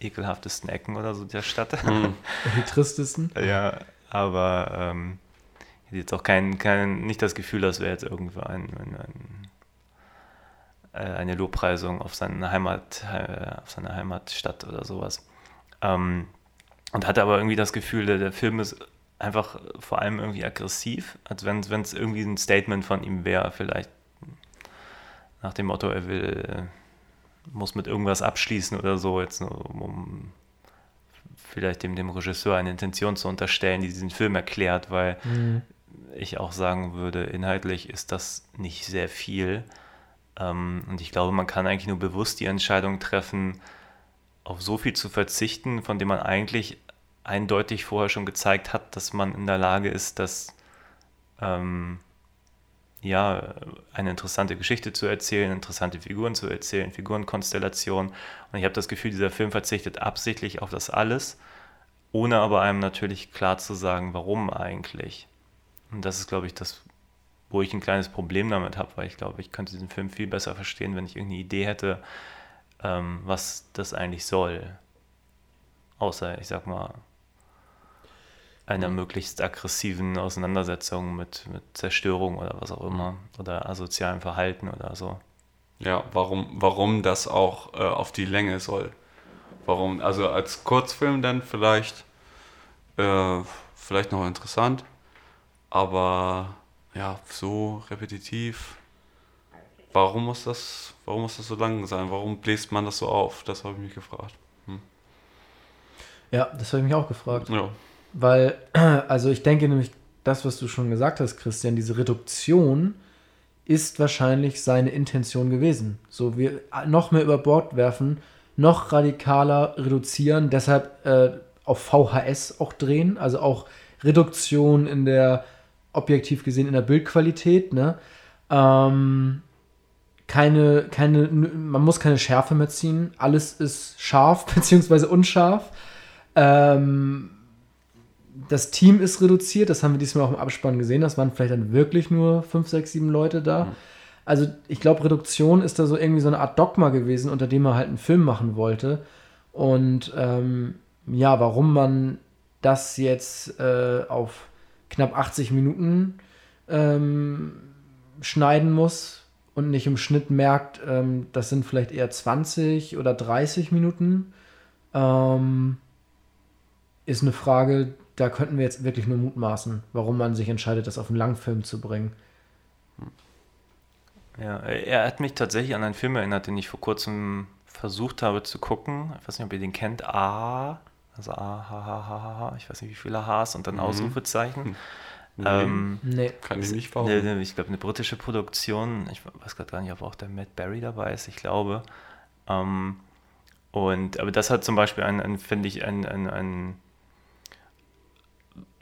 ekelhaftesten Ecken oder so der Stadt. *laughs* Die tristesten. Ja, aber ähm, ich hätte jetzt auch kein, kein, nicht das Gefühl, dass wäre jetzt irgendwo ein, ein, ein, äh, eine Lobpreisung auf seine Heimat, äh, auf seine Heimatstadt oder sowas. Ähm, und hatte aber irgendwie das Gefühl, der, der Film ist einfach vor allem irgendwie aggressiv, als wenn es irgendwie ein Statement von ihm wäre, vielleicht nach dem Motto, er will, äh, muss mit irgendwas abschließen oder so, jetzt um, vielleicht dem, dem Regisseur eine Intention zu unterstellen, die diesen Film erklärt, weil ich auch sagen würde, inhaltlich ist das nicht sehr viel. Ähm, und ich glaube, man kann eigentlich nur bewusst die Entscheidung treffen, auf so viel zu verzichten, von dem man eigentlich eindeutig vorher schon gezeigt hat, dass man in der Lage ist, das ähm, ja, eine interessante Geschichte zu erzählen, interessante Figuren zu erzählen, Figurenkonstellationen. Und ich habe das Gefühl, dieser Film verzichtet absichtlich auf das alles, ohne aber einem natürlich klar zu sagen, warum eigentlich. Und das ist, glaube ich, das wo ich ein kleines Problem damit habe, weil ich glaube, ich könnte diesen Film viel besser verstehen, wenn ich irgendeine Idee hätte, ähm, was das eigentlich soll. Außer, ich sag mal, einer möglichst aggressiven Auseinandersetzung mit, mit Zerstörung oder was auch immer. Oder asozialem Verhalten oder so. Ja, warum, warum das auch äh, auf die Länge soll. Warum, also als Kurzfilm dann vielleicht, äh, vielleicht noch interessant, aber ja, so repetitiv. Warum muss das, warum muss das so lang sein? Warum bläst man das so auf? Das habe ich mich gefragt. Ja, das habe ich mich auch gefragt. Ja. Weil, *clears throat* also ich denke nämlich, das, was du schon gesagt hast, Christian, diese Reduktion ist wahrscheinlich seine Intention gewesen. So, wir noch mehr über Bord werfen, noch radikaler reduzieren, deshalb äh, auf VHS auch drehen, also auch Reduktion in der, objektiv gesehen, in der Bildqualität, ne? Ähm, keine, keine, man muss keine Schärfe mehr ziehen, alles ist scharf *laughs* beziehungsweise unscharf. Ähm, das Team ist reduziert, das haben wir diesmal auch im Abspann gesehen. Das waren vielleicht dann wirklich nur 5, 6, 7 Leute da. Also ich glaube, Reduktion ist da so irgendwie so eine Art Dogma gewesen, unter dem er halt einen Film machen wollte. Und ähm, ja, warum man das jetzt äh, auf knapp 80 Minuten ähm, schneiden muss und nicht im Schnitt merkt, ähm, das sind vielleicht eher 20 oder 30 Minuten, ähm, ist eine Frage, da könnten wir jetzt wirklich nur mutmaßen, warum man sich entscheidet, das auf einen Langfilm zu bringen. Ja, er hat mich tatsächlich an einen Film erinnert, den ich vor kurzem versucht habe zu gucken. Ich weiß nicht, ob ihr den kennt. A, also A, H, H, H, H, H. Ich weiß nicht, wie viele Hs und dann Ausrufezeichen. *laughs* Ähm, Nee. Kann ich nicht ne, behaupten. ne, ich glaube, eine britische Produktion. Ich weiß gerade gar nicht, ob auch der Matt Berry dabei ist. Ich glaube. Ähm, und, aber das hat zum Beispiel einen, einen finde ich, einen, einen, einen,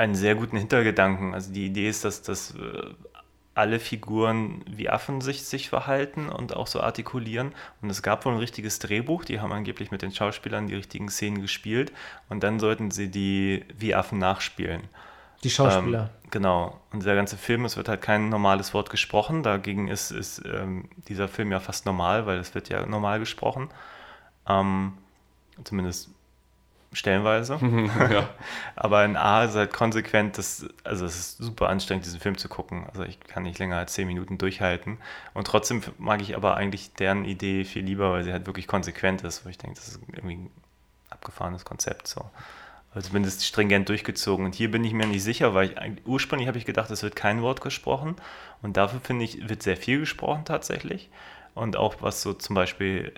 einen sehr guten Hintergedanken. Also die Idee ist, dass, dass äh, alle Figuren wie Affen sich, sich verhalten und auch so artikulieren. Und es gab wohl ein richtiges Drehbuch, die haben angeblich mit den Schauspielern die richtigen Szenen gespielt und dann sollten sie die wie Affen nachspielen. Die Schauspieler. Ähm, genau. Und der ganze Film, es wird halt kein normales Wort gesprochen. Dagegen ist, ist ähm, dieser Film ja fast normal, weil es wird ja normal gesprochen. Ähm, zumindest stellenweise. *laughs* ja. Aber in A ist halt konsequent, das, also es ist super anstrengend, diesen Film zu gucken. Also ich kann nicht länger als 10 Minuten durchhalten. Und trotzdem mag ich aber eigentlich deren Idee viel lieber, weil sie halt wirklich konsequent ist, wo ich denke, das ist irgendwie ein abgefahrenes Konzept. So. Also zumindest stringent durchgezogen. Und hier bin ich mir nicht sicher, weil ich ursprünglich habe ich gedacht, es wird kein Wort gesprochen. Und dafür finde ich, wird sehr viel gesprochen tatsächlich. Und auch was so zum Beispiel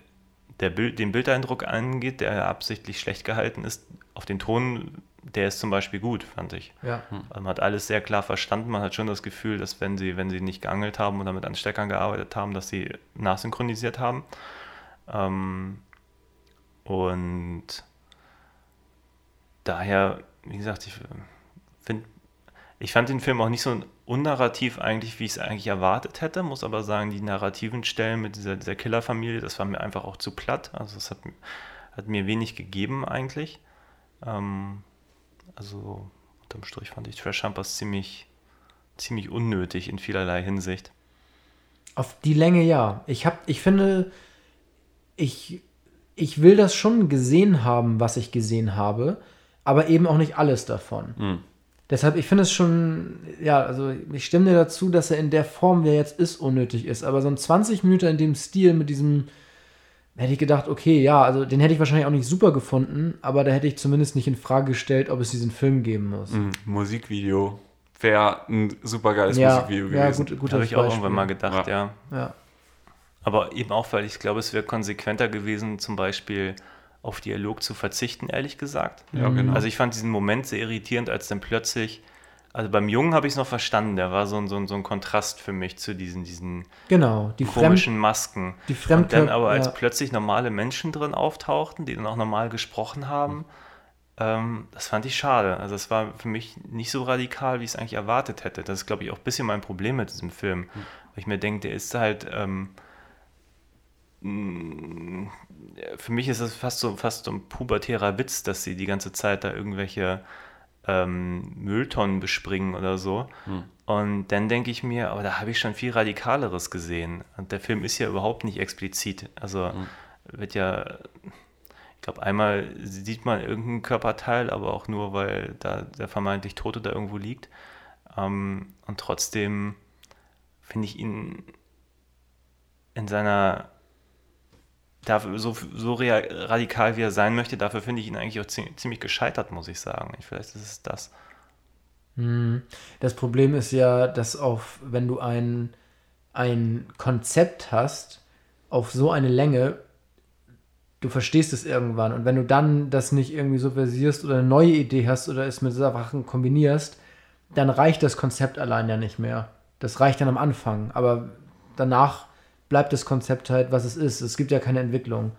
der Bild, den Bildeindruck angeht, der absichtlich schlecht gehalten ist, auf den Ton, der ist zum Beispiel gut, fand ich. Ja. Also man hat alles sehr klar verstanden. Man hat schon das Gefühl, dass wenn sie, wenn sie nicht geangelt haben oder mit Ansteckern gearbeitet haben, dass sie nachsynchronisiert haben. Ähm, und daher, wie gesagt, ich finde, ich fand den Film auch nicht so unnarrativ eigentlich, wie ich es eigentlich erwartet hätte, muss aber sagen, die narrativen Stellen mit dieser, dieser Killerfamilie, das war mir einfach auch zu platt. Also es hat, hat mir wenig gegeben eigentlich. Ähm, also unterm Strich fand ich Trash Humpers ziemlich, ziemlich unnötig in vielerlei Hinsicht. Auf die Länge ja. Ich hab, ich finde, ich, ich will das schon gesehen haben, was ich gesehen habe, aber eben auch nicht alles davon. Hm. Deshalb, ich finde es schon, ja, also ich stimme dir dazu, dass er in der Form, wie er jetzt ist, unnötig ist. Aber so ein 20 Minuten in dem Stil mit diesem, hätte ich gedacht, okay, ja, also den hätte ich wahrscheinlich auch nicht super gefunden, aber da hätte ich zumindest nicht in Frage gestellt, ob es diesen Film geben muss. Hm, Musikvideo wäre ein super geiles Ja, Musikvideo ja, gewesen. gut, gut Habe ich auch irgendwann mal gedacht, ja. Ja. Aber eben auch, weil ich glaube, es wäre konsequenter gewesen, zum Beispiel auf Dialog zu verzichten, ehrlich gesagt. Ja, genau. Also ich fand diesen Moment sehr irritierend, als dann plötzlich, also beim Jungen habe ich es noch verstanden, der war so ein, so, ein, so ein Kontrast für mich zu diesen, diesen Genau, die Fremd, komischen Masken. die Und dann aber als ja. plötzlich normale Menschen drin auftauchten, die dann auch normal gesprochen haben, ähm, das fand ich schade. Also es war für mich nicht so radikal, wie ich es eigentlich erwartet hätte. Das ist, glaube ich, auch ein bisschen mein Problem mit diesem Film. Weil ich mir denke, der ist halt, ähm, für mich ist es fast so, fast so ein pubertärer Witz, dass sie die ganze Zeit da irgendwelche ähm, Mülltonnen bespringen oder so. Und dann denke ich mir, aber da habe ich schon viel Radikaleres gesehen. Und der Film ist ja überhaupt nicht explizit. Also wird ja, ich glaube, einmal sieht man irgendein Körperteil, aber auch nur, weil da der vermeintlich Tote da irgendwo liegt. Ähm, und trotzdem finde ich ihn in seiner, dafür, so, so radikal wie er sein möchte, dafür finde ich ihn eigentlich auch zie- ziemlich gescheitert, muss ich sagen. Vielleicht ist es das. Das Problem ist ja, dass auf, wenn du ein, ein Konzept hast, auf so eine Länge, du verstehst es irgendwann. Und wenn du dann das nicht irgendwie so versierst oder eine neue Idee hast oder es mit Sachen kombinierst, dann reicht das Konzept allein ja nicht mehr. Das reicht dann am Anfang. Aber danach bleibt das Konzept halt, was es ist. Es gibt ja keine Entwicklung.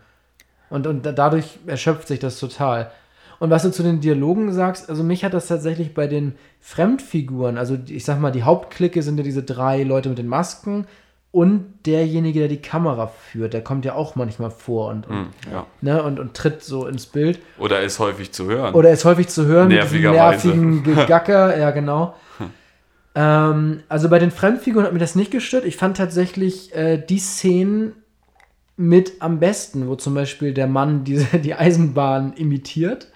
Und, und da- dadurch erschöpft sich das total. Und was du zu den Dialogen sagst, also mich hat das tatsächlich bei den Fremdfiguren, also ich sag mal, die Hauptklicke sind ja diese drei Leute mit den Masken und derjenige, der die Kamera führt, der kommt ja auch manchmal vor und, und, Hm, ja. ne, und, und tritt so ins Bild. Oder ist häufig zu hören. Oder ist häufig zu hören Nervigerweise. nervigen *laughs* Gegacker, ja genau. Ähm, also bei den Fremdfiguren hat mir das nicht gestört. Ich fand tatsächlich äh, die Szenen mit am besten, wo zum Beispiel der Mann diese, die Eisenbahn imitiert.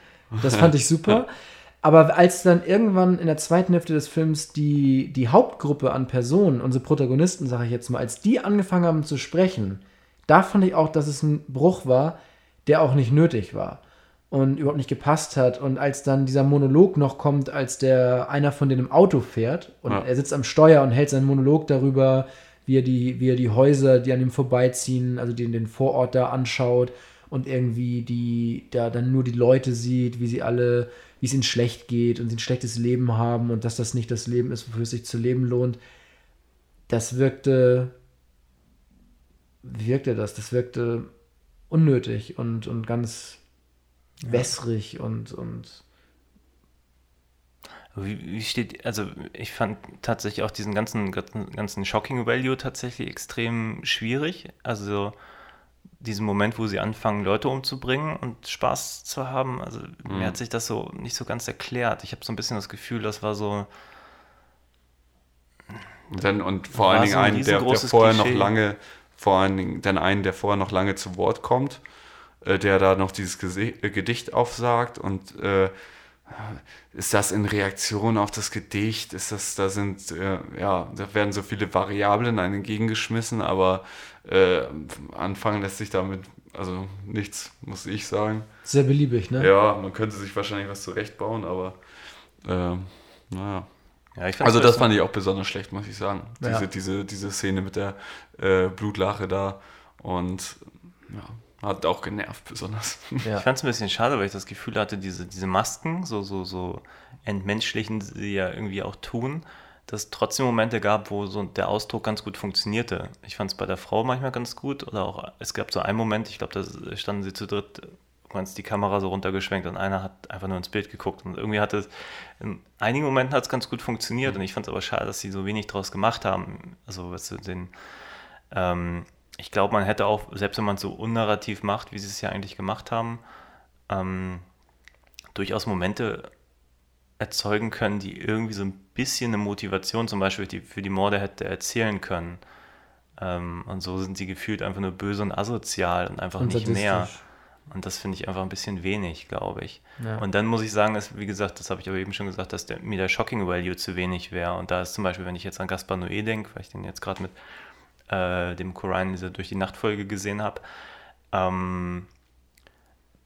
Das fand ich super. *laughs* Aber als dann irgendwann in der zweiten Hälfte des Films die, die Hauptgruppe an Personen, unsere Protagonisten, sage ich jetzt mal, als die angefangen haben zu sprechen, da fand ich auch, dass es ein Bruch war, der auch nicht nötig war und überhaupt nicht gepasst hat. Und als dann dieser Monolog noch kommt, als der einer von denen im Auto fährt und Ja. er sitzt am Steuer und hält seinen Monolog darüber, wie er die, wie er die Häuser, die an ihm vorbeiziehen, also den, den Vorort da anschaut und irgendwie die, da dann nur die Leute sieht, wie sie alle, wie es ihnen schlecht geht und sie ein schlechtes Leben haben und dass das nicht das Leben ist, wofür es sich zu leben lohnt. Das wirkte, wie wirkte das? Das wirkte unnötig und, und ganz wässrig und, und Wie, wie steht, also ich fand tatsächlich auch diesen ganzen, ganzen, Shocking Value tatsächlich extrem schwierig. Also diesen Moment, wo sie anfangen, Leute umzubringen und Spaß zu haben, also mir hat sich das so nicht so ganz erklärt. Ich habe so ein bisschen das Gefühl, das war so, Und, dann, und vor allen Dingen so ein einen, der, der vorher noch Klischee. lange, vor allen Dingen dann einen, der vorher noch lange zu Wort kommt, äh, der da noch dieses Gese äh, Gedicht aufsagt und äh, ist das in Reaktion auf das Gedicht? Ist das, da sind, äh, ja, da werden so viele Variablen einem entgegengeschmissen, aber äh, anfangen lässt sich damit, also nichts, muss ich sagen. sehr beliebig, ne? Ja, man könnte sich wahrscheinlich was zurechtbauen, aber ähm, naja. ja, Also das fand ich auch besonders schlecht, muss ich sagen. Diese, Ja. diese, diese Szene mit der äh, Blutlache da und ja, hat auch genervt besonders. Ja. Ich fand es ein bisschen schade, weil ich das Gefühl hatte, diese, diese Masken, so, so, so entmenschlichen sie ja irgendwie auch tun, dass es trotzdem Momente gab, wo so der Ausdruck ganz gut funktionierte. Ich fand es bei der Frau manchmal ganz gut oder auch, es gab so einen Moment, ich glaube, da standen sie zu dritt, ist die Kamera so runtergeschwenkt und einer hat einfach nur ins Bild geguckt und irgendwie hat es, in einigen Momenten hat es ganz gut funktioniert und ich fand es aber schade, dass sie so wenig draus gemacht haben. Also was du den, ähm, ich glaube, man hätte auch, selbst wenn man es so unnarrativ macht, wie sie es ja eigentlich gemacht haben, ähm, durchaus Momente erzeugen können, die irgendwie so ein bisschen eine Motivation zum Beispiel die, für die Morde hätte erzählen können. Ähm, und so sind sie gefühlt einfach nur böse und asozial und einfach Und nicht mehr. Und das finde ich einfach ein bisschen wenig, glaube ich. Ja. Und dann muss ich sagen, dass, wie gesagt, das habe ich aber eben schon gesagt, dass der, mir der Shocking Value zu wenig wäre. Und da ist zum Beispiel, wenn ich jetzt an Gaspar Noé denke, weil ich den jetzt gerade mit äh, dem Koran diese durch die Nachtfolge gesehen habe, ähm,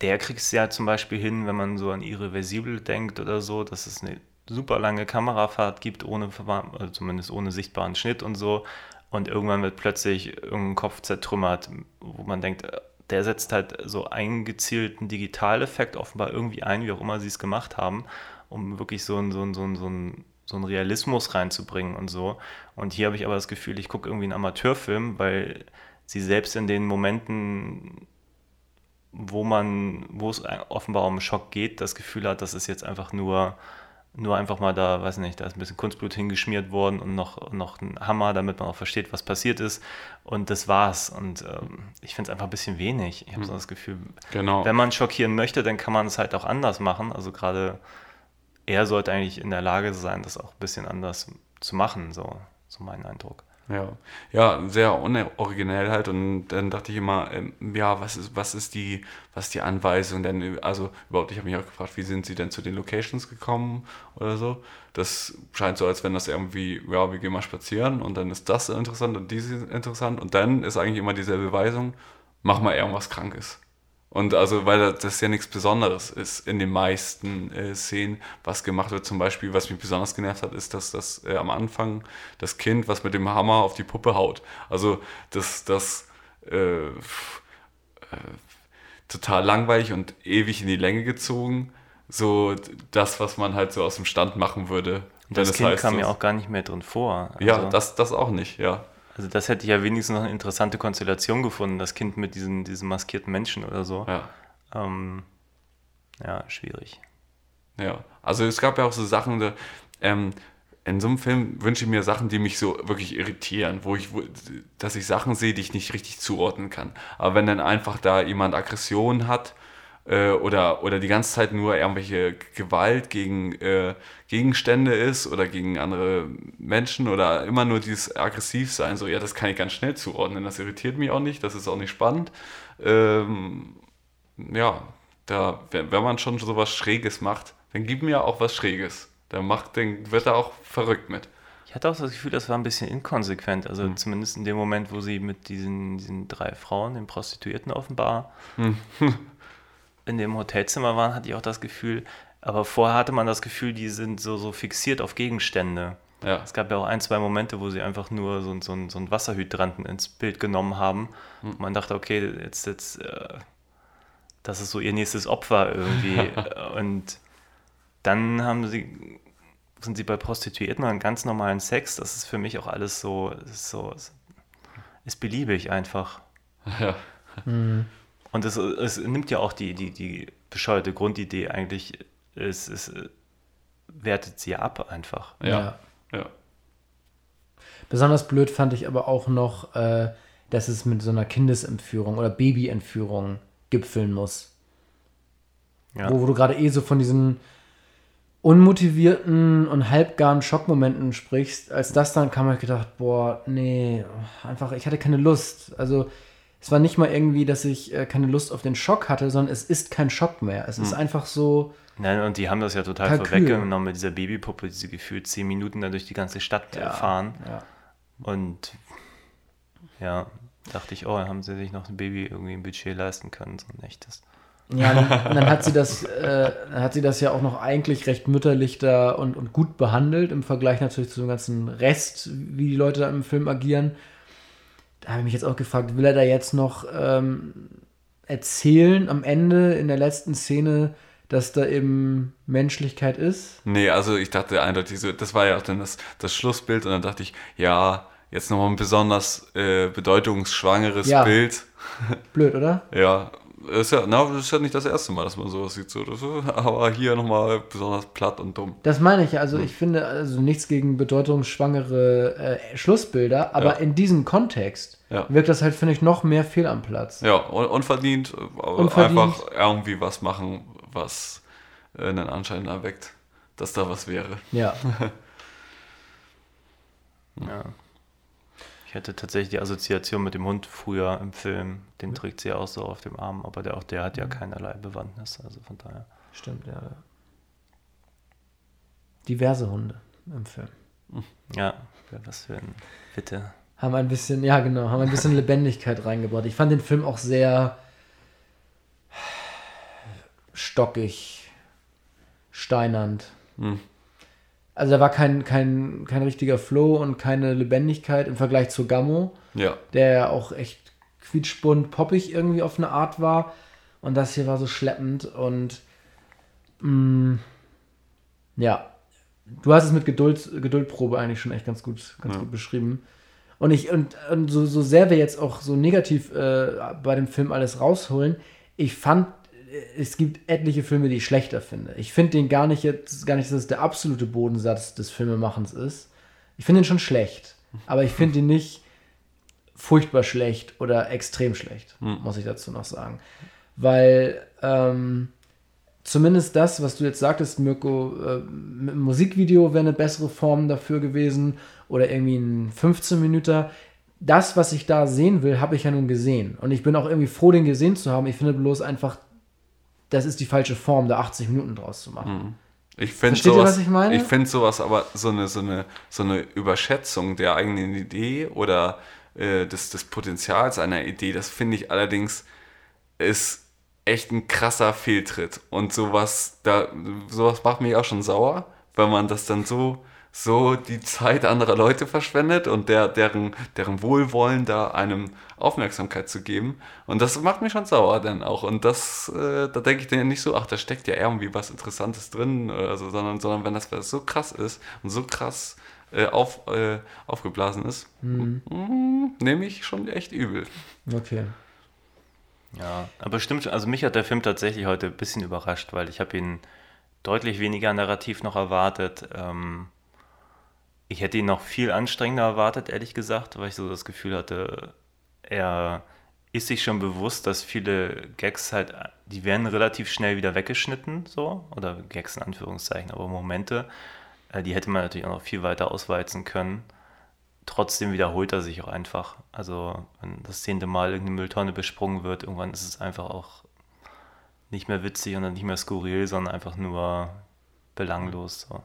der kriegt es ja zum Beispiel hin, wenn man so an Irreversibel denkt oder so, dass es eine super lange Kamerafahrt gibt, ohne, also zumindest ohne sichtbaren Schnitt und so. Und irgendwann wird plötzlich irgendein Kopf zertrümmert, wo man denkt, äh, der setzt halt so einen gezielten Digitaleffekt offenbar irgendwie ein, wie auch immer sie es gemacht haben, um wirklich so einen so einen- so einen- so einen- so einen Realismus reinzubringen und so. Und hier habe ich aber das Gefühl, ich gucke irgendwie einen Amateurfilm, weil sie selbst in den Momenten wo man, wo es offenbar um Schock geht, das Gefühl hat, das ist jetzt einfach nur, nur einfach mal da, weiß nicht, da ist ein bisschen Kunstblut hingeschmiert worden und noch, noch ein Hammer, damit man auch versteht, was passiert ist. Und das war's. Und ähm, ich finde es einfach ein bisschen wenig. Ich habe so das Gefühl, Genau. wenn man schockieren möchte, dann kann man es halt auch anders machen. Also gerade er sollte eigentlich in der Lage sein, das auch ein bisschen anders zu machen, so, so mein Eindruck. Ja, ja, sehr unoriginell halt und dann dachte ich immer, ähm, ja, was ist, was ist die, was ist die Anweisung denn, also überhaupt, ich habe mich auch gefragt, wie sind sie denn zu den Locations gekommen oder so. Das scheint so, als wenn das irgendwie, ja, wir gehen mal spazieren und dann ist das interessant und dies interessant und dann ist eigentlich immer dieselbe Weisung, mach mal irgendwas Krankes. Und also, weil das ja nichts Besonderes ist in den meisten äh, Szenen, was gemacht wird. Zum Beispiel, was mich besonders genervt hat, ist, dass das äh, am Anfang das Kind, was mit dem Hammer auf die Puppe haut. Also, das, das äh, äh, total langweilig und ewig in die Länge gezogen. So das, was man halt so aus dem Stand machen würde. Und das es Kind heißt, kam ja auch gar nicht mehr drin vor. Ja, Also- das, das auch nicht, ja. Also das hätte ich ja wenigstens noch eine interessante Konstellation gefunden, das Kind mit diesen, diesen maskierten Menschen oder so. Ja. Ähm, ja, schwierig. Ja, also es gab ja auch so Sachen, da, ähm, in so einem Film wünsche ich mir Sachen, die mich so wirklich irritieren, wo ich, wo, dass ich Sachen sehe, die ich nicht richtig zuordnen kann. Aber wenn dann einfach da jemand Aggression hat äh, oder, oder die ganze Zeit nur irgendwelche Gewalt gegen äh, Gegenstände ist oder gegen andere Menschen oder immer nur dieses aggressiv sein, so ja, das kann ich ganz schnell zuordnen. Das irritiert mich auch nicht, das ist auch nicht spannend. Ähm, ja, da, wenn, wenn man schon sowas Schräges macht, dann gib mir auch was Schräges. Dann macht, dann wird er auch verrückt mit. Ich hatte auch das Gefühl, das war ein bisschen inkonsequent. Also zumindest in dem Moment, wo sie mit diesen, diesen drei Frauen, den Prostituierten offenbar, *laughs* in dem Hotelzimmer waren, hatte ich auch das Gefühl, aber vorher hatte man das Gefühl, die sind so, so fixiert auf Gegenstände. Ja, Es gab ja auch ein, zwei Momente, wo sie einfach nur so, so, so einen Wasserhydranten ins Bild genommen haben. Und man dachte, okay, jetzt, jetzt, äh, das ist so ihr nächstes Opfer irgendwie. *laughs* und dann haben sie, sind sie bei Prostituierten und ganz normalen Sex. Das ist für mich auch alles so, ist so, ist beliebig einfach. ja, Und es, es nimmt ja auch die, die, die bescheuerte Grundidee eigentlich, es, es äh, wertet sie ab einfach. ja, ja. Besonders blöd fand ich aber auch noch, äh, dass es mit so einer Kindesentführung oder Babyentführung gipfeln muss. Ja. Wo, wo du gerade eh so von diesen unmotivierten und halbgaren Schockmomenten sprichst. Als das dann kam, habe ich gedacht, boah, nee, einfach, ich hatte keine Lust. Also es war nicht mal irgendwie, dass ich äh, keine Lust auf den Schock hatte, sondern es ist kein Schock mehr. Es ist einfach so, Nein, und die haben das ja total Kalkül. vorweggenommen mit dieser Babypuppe, die sie gefühlt zehn Minuten da durch die ganze Stadt äh, fahren. ja. Und ja, dachte ich, oh, haben sie sich noch ein Baby irgendwie im Budget leisten können, so ein echtes. Ja, dann, dann hat sie *laughs* das, äh, dann hat sie das ja auch noch eigentlich recht mütterlich da und, und gut behandelt, im Vergleich natürlich zu dem ganzen Rest, wie die Leute da im Film agieren. Da habe ich mich jetzt auch gefragt, will er da jetzt noch ähm, erzählen am Ende in der letzten Szene, dass da eben Menschlichkeit ist? Nee, also ich dachte eindeutig so, das war ja auch dann das, das Schlussbild und dann dachte ich, ja, jetzt nochmal ein besonders äh, bedeutungsschwangeres Ja. Bild. Blöd, oder? *laughs* Ja, ist ja, na, das ist ja nicht das erste Mal, dass man sowas sieht. So, aber hier nochmal besonders platt und dumm. Das meine ich. Also ich finde also nichts gegen bedeutungsschwangere äh, Schlussbilder, aber Ja. in diesem Kontext Ja. wirkt das halt, finde ich, noch mehr fehl am Platz. Ja, un unverdient, aber Unverdient. einfach irgendwie was machen, was äh, einen Anschein erweckt, dass da was wäre. Ja. *laughs* Ja. Ich hatte tatsächlich die Assoziation mit dem Hund früher im Film. Den trägt sie ja auch so auf dem Arm, aber der, auch der hat ja keinerlei Bewandtnis. Also von daher. Stimmt, ja. Diverse Hunde im Film. Ja, was für ein Bitte. Haben ein bisschen, ja genau, haben ein bisschen *laughs* Lebendigkeit reingebracht. Ich fand den Film auch sehr stockig, steinernd. Hm. Also da war kein, kein, kein richtiger Flow und keine Lebendigkeit im Vergleich zu Gammo, Ja, der ja auch echt quietschbunt, poppig irgendwie auf eine Art war. Und das hier war so schleppend und mh, ja, du hast es mit Geduld, Geduldprobe eigentlich schon echt ganz gut, ganz Ja. gut beschrieben. Und ich, und, und so, so sehr wir jetzt auch so negativ äh, bei dem Film alles rausholen, ich fand, es gibt etliche Filme, die ich schlechter finde. Ich finde den gar nicht jetzt, gar nicht, dass es der absolute Bodensatz des Filmemachens ist. Ich finde ihn schon schlecht. Aber ich finde ihn nicht furchtbar schlecht oder extrem schlecht, muss ich dazu noch sagen. Weil ähm, zumindest das, was du jetzt sagtest, Mirko, äh, mit einem Musikvideo wäre eine bessere Form dafür gewesen oder irgendwie ein 15 Minuten. Das, was ich da sehen will, habe ich ja nun gesehen. Und ich bin auch irgendwie froh, den gesehen zu haben. Ich finde bloß einfach, das ist die falsche Form, da 80 Minuten draus zu machen. Ich finde Versteht ihr, sowas, was ich meine? Ich finde sowas aber so eine, so, eine, so eine Überschätzung der eigenen Idee oder äh, des, des Potenzials einer Idee, das finde ich allerdings ist echt ein krasser Fehltritt. Und sowas, da, sowas macht mich auch schon sauer, wenn man das dann so, so die Zeit anderer Leute verschwendet und der, deren, deren Wohlwollen da einem Aufmerksamkeit zu geben. Und das macht mich schon sauer dann auch. Und das, äh, da denke ich dann nicht so, ach, da steckt ja irgendwie was Interessantes drin, oder so, sondern, sondern wenn das so krass ist und so krass äh, auf, äh, aufgeblasen ist, mm, nehme ich schon echt übel. Okay. Ja, aber stimmt, also mich hat der Film tatsächlich heute ein bisschen überrascht, weil ich habe ihn deutlich weniger narrativ noch erwartet. Ähm, ich hätte ihn noch viel anstrengender erwartet, ehrlich gesagt, weil ich so das Gefühl hatte, er ist sich schon bewusst, dass viele Gags halt, die werden relativ schnell wieder weggeschnitten, so, oder Gags in Anführungszeichen, aber Momente, äh, die hätte man natürlich auch noch viel weiter ausweizen können. Trotzdem wiederholt er sich auch einfach. Also, wenn das zehnte Mal irgendeine Mülltonne besprungen wird, irgendwann ist es einfach auch nicht mehr witzig und dann nicht mehr skurril, sondern einfach nur belanglos. So.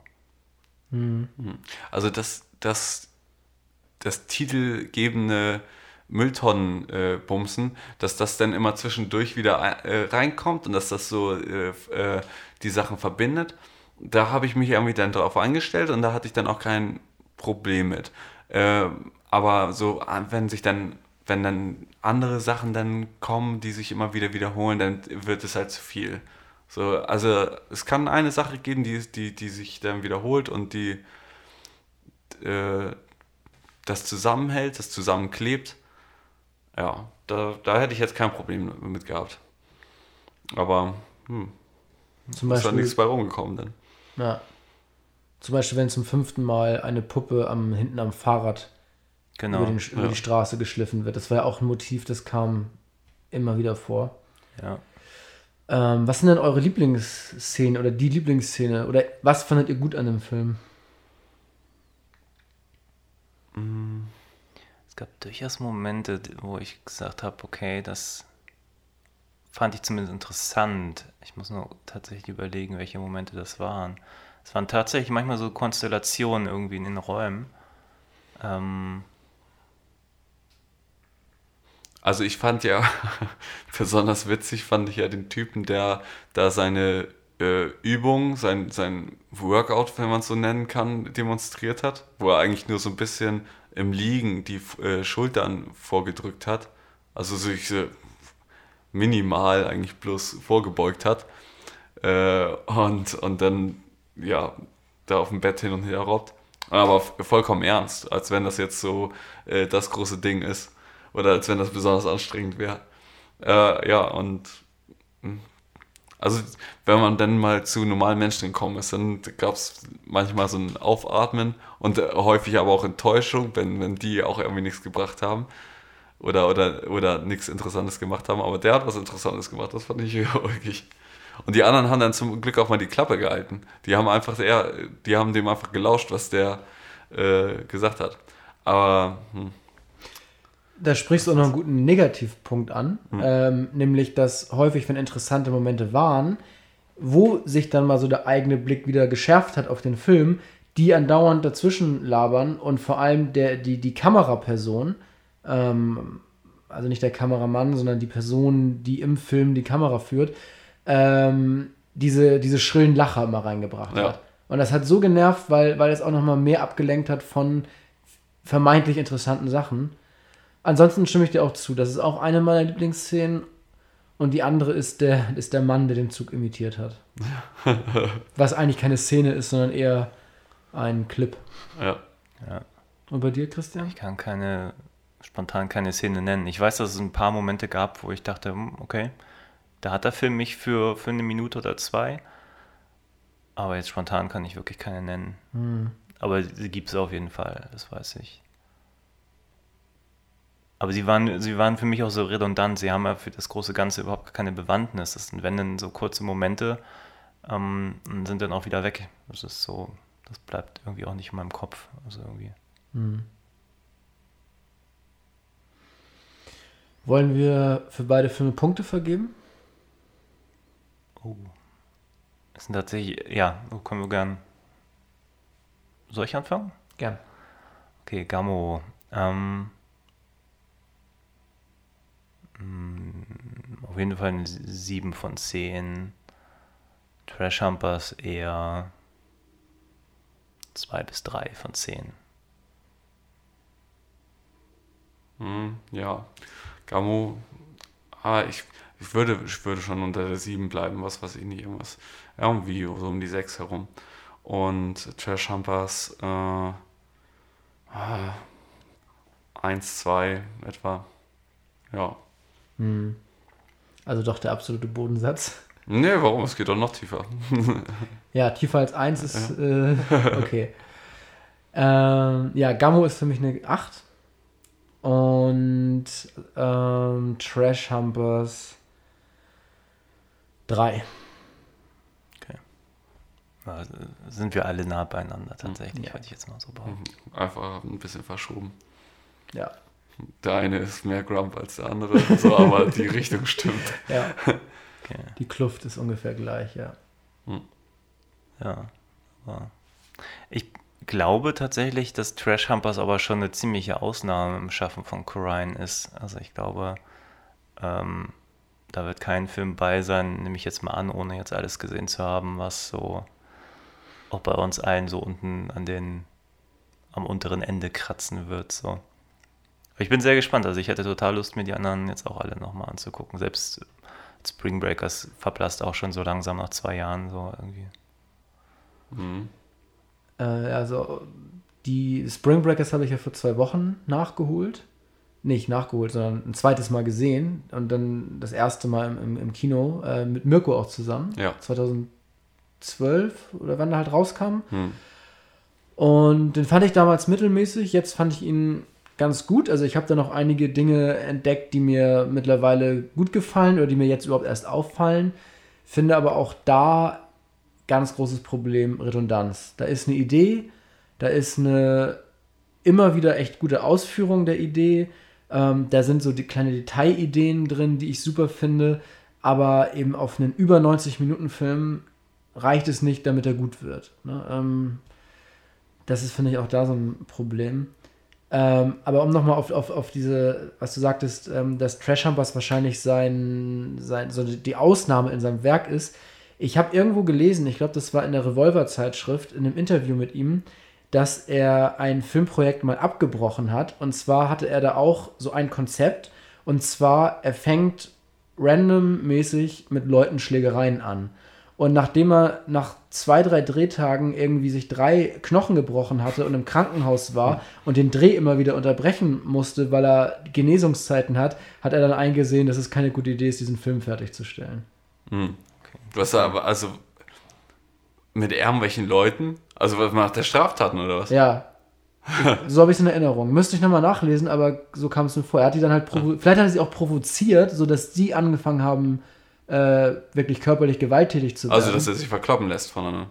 Also das, das, das titelgebende Mülltonnenbumsen, dass das dann immer zwischendurch wieder äh, reinkommt und dass das so äh, äh, die Sachen verbindet, da habe ich mich irgendwie dann drauf eingestellt und da hatte ich dann auch kein Problem mit. Äh, aber so, äh, wenn sich dann, wenn dann andere Sachen dann kommen, die sich immer wieder wiederholen, dann wird es halt zu viel. So, also es kann eine Sache geben, die, die, die sich dann wiederholt und die äh, das zusammenhält, das zusammenklebt. Ja, da, da hätte ich jetzt kein Problem mit gehabt. Aber hm, Zum ist da Beispiel, nichts bei rumgekommen dann. ja. Zum Beispiel, wenn zum fünften Mal eine Puppe am, hinten am Fahrrad Genau. über, den, über ja. die Straße geschliffen wird. Das war ja auch ein Motiv, das kam immer wieder vor. Ja. Ähm, was sind denn eure Lieblingsszenen oder die Lieblingsszene? Oder was fandet ihr gut an dem Film? Es gab durchaus Momente, wo ich gesagt habe, okay, das fand ich zumindest interessant. Ich muss nur tatsächlich überlegen, welche Momente das waren. Es waren tatsächlich manchmal so Konstellationen irgendwie in den Räumen. Ähm, Also ich fand ja, *laughs* besonders witzig fand ich ja den Typen, der da seine äh, Übung, sein, sein Workout, wenn man es so nennen kann, demonstriert hat, wo er eigentlich nur so ein bisschen im Liegen die äh, Schultern vorgedrückt hat. Also sich so minimal eigentlich bloß vorgebeugt hat. Äh, und, und dann, ja, da auf dem Bett hin und her robbt. Aber vollkommen ernst, als wenn das jetzt so äh, das große Ding ist. Oder als wenn das besonders anstrengend wäre. Äh, ja, und mh. also wenn man dann mal zu normalen Menschen gekommen ist, dann gab es manchmal so ein Aufatmen und äh, häufig aber auch Enttäuschung, wenn, wenn die auch irgendwie nichts gebracht haben oder, oder, oder nichts Interessantes gemacht haben. Aber der hat was Interessantes gemacht, das fand ich *laughs* wirklich. Und die anderen haben dann zum Glück auch mal die Klappe gehalten. Die haben einfach, eher, die haben dem einfach gelauscht, was der äh, gesagt hat. Aber hm, Da sprichst du auch noch einen guten Negativpunkt an, ähm, nämlich dass häufig, wenn interessante Momente waren, wo sich dann mal so der eigene Blick wieder geschärft hat auf den Film, die andauernd dazwischen labern und vor allem der, die, die Kameraperson, ähm, also nicht der Kameramann, sondern die Person, die im Film die Kamera führt, ähm, diese, diese schrillen Lacher immer reingebracht Ja. hat. Und das hat so genervt, weil, weil es auch nochmal mehr abgelenkt hat von vermeintlich interessanten Sachen. Ansonsten stimme ich dir auch zu. Das ist auch eine meiner Lieblingsszenen. Und die andere ist der, ist der Mann, der den Zug imitiert hat. *laughs* Was eigentlich keine Szene ist, sondern eher ein Clip. ja. Und bei dir, Christian? ich kann keine, spontan keine Szene nennen. Ich weiß, dass es ein paar Momente gab, wo ich dachte, hm, okay, da hat der Film mich für, für eine Minute oder zwei. Aber jetzt spontan kann ich wirklich keine nennen. Aber sie gibt es auf jeden Fall, das weiß ich. Aber sie waren, sie waren für mich auch so redundant. Sie haben ja für das große Ganze überhaupt keine Bewandtnis. Das sind, wenn dann so kurze Momente, ähm, und sind dann auch wieder weg. Das ist so, das bleibt irgendwie auch nicht in meinem Kopf. Also irgendwie. Hm. Wollen wir für beide Filme Punkte vergeben? Oh. Das sind tatsächlich, ja, so können wir gern. Soll ich anfangen? Gern. Okay, Gammo. Ähm, auf jeden Fall eine 7 von 10. Trash Humpers eher 2 bis 3 von 10. Hm, ja, Gamo, ah, ich, ich, würde, ich würde schon unter der 7 bleiben, was weiß ich nicht, irgendwas, irgendwie so um die 6 herum. Und Trash Humpers, äh, ah, 1, 2 etwa, ja. Hm. Also doch der absolute Bodensatz. Nee, warum? Es geht doch noch tiefer. *laughs* Ja, tiefer als 1 ist äh, *laughs* okay. ähm, ja, Gammo ist für mich eine 8. Und ähm, Trash Humpers 3. Ja, sind wir alle nah beieinander tatsächlich, Ja. würde ich jetzt mal so behaupten. Einfach ein bisschen verschoben. Ja. Der eine ist mehr Grump als der andere, so, aber die *laughs* Richtung stimmt. ja. Okay. Die Kluft ist ungefähr gleich, ja. Ja. Aber ich glaube tatsächlich, dass Trash Humpers aber schon eine ziemliche Ausnahme im Schaffen von Corine ist. Also ich glaube, ähm, da wird kein Film bei sein, nehme ich jetzt mal an, ohne jetzt alles gesehen zu haben, was so auch bei uns allen so unten an den am unteren Ende kratzen wird. So. Aber ich bin sehr gespannt. Also ich hätte total Lust, mir die anderen jetzt auch alle nochmal anzugucken. Selbst Spring Breakers verblasst auch schon so langsam nach zwei Jahren so irgendwie. Mhm. Äh, also die Spring Breakers habe ich ja vor zwei Wochen nachgeholt. Nicht nachgeholt, sondern ein zweites Mal gesehen. Und dann das erste Mal im, im, im Kino äh, mit Mirko auch zusammen. Ja. 2012 oder wann er halt rauskam. Hm. Und den fand ich damals mittelmäßig. Jetzt fand ich ihn ganz gut. Also ich habe da noch einige Dinge entdeckt, die mir mittlerweile gut gefallen oder die mir jetzt überhaupt erst auffallen. Finde aber auch da ganz großes Problem Redundanz. Da ist eine Idee, da ist eine immer wieder echt gute Ausführung der Idee. Ähm, da sind so die kleine Detailideen drin, die ich super finde. Aber eben auf einen über 90 Minuten Film reicht es nicht, damit er gut wird. Ne? Ähm, das ist, finde ich, auch da so ein Problem. Ähm, aber um nochmal auf, auf, auf diese, was du sagtest, ähm, dass Trash Humpers wahrscheinlich sein, sein, so die Ausnahme in seinem Werk ist. Ich habe irgendwo gelesen, ich glaube, das war in der Revolver-Zeitschrift, in einem Interview mit ihm, dass er ein Filmprojekt mal abgebrochen hat. Und zwar hatte er da auch so ein Konzept. Und zwar, er fängt randommäßig mit Leuten Schlägereien an. Und nachdem er nach zwei, drei Drehtagen irgendwie sich drei Knochen gebrochen hatte und im Krankenhaus war und den Dreh immer wieder unterbrechen musste, weil er Genesungszeiten hat, hat er dann eingesehen, dass es keine gute Idee ist, diesen Film fertigzustellen. Hm. Du hast aber, also mit irgendwelchen Leuten, also was macht der Straftaten oder was? Ja. so habe ich es in Erinnerung. Müsste ich nochmal nachlesen, aber so kam es mir vor. Er hat die dann halt provo vielleicht hat er sie auch provoziert, sodass die angefangen haben, äh, wirklich körperlich gewalttätig zu werden. Also, dass er sich verkloppen lässt voneinander.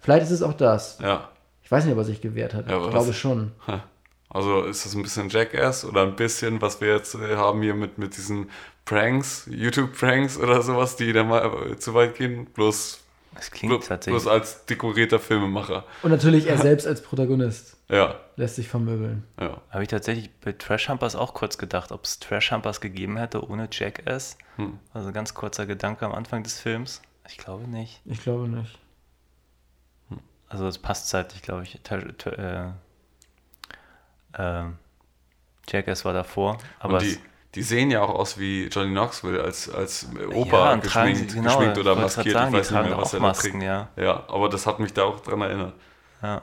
vielleicht ist es auch das. Ja. Ich weiß nicht, ob er sich gewehrt hat. Ja, aber ich glaube was- schon. *laughs* Also ist das ein bisschen Jackass oder ein bisschen, was wir jetzt äh, haben hier mit, mit diesen Pranks, YouTube-Pranks oder sowas, die dann mal zu weit gehen, bloß, Das klingt bloß, bloß tatsächlich. als dekorierter Filmemacher. Und natürlich er *laughs* selbst als Protagonist Ja, lässt sich vermöbeln. ja. Habe ich tatsächlich bei Trash Humpers auch kurz gedacht, ob es Trash Humpers gegeben hätte ohne Jackass. Hm. Also ganz kurzer Gedanke am Anfang des Films. Ich glaube nicht. Ich glaube nicht. Also es passt zeitlich, glaube ich. Äh, äh, Jackass war davor, aber Und die, es, die sehen ja auch aus wie Johnny Knoxville als, als ja, Opa tragen geschminkt, sie- genau, geschminkt oder maskiert. sagen, ich weiß nicht tragen mehr, was er da Masken, trägt. ja. Ja, aber das hat mich da auch dran erinnert. ja.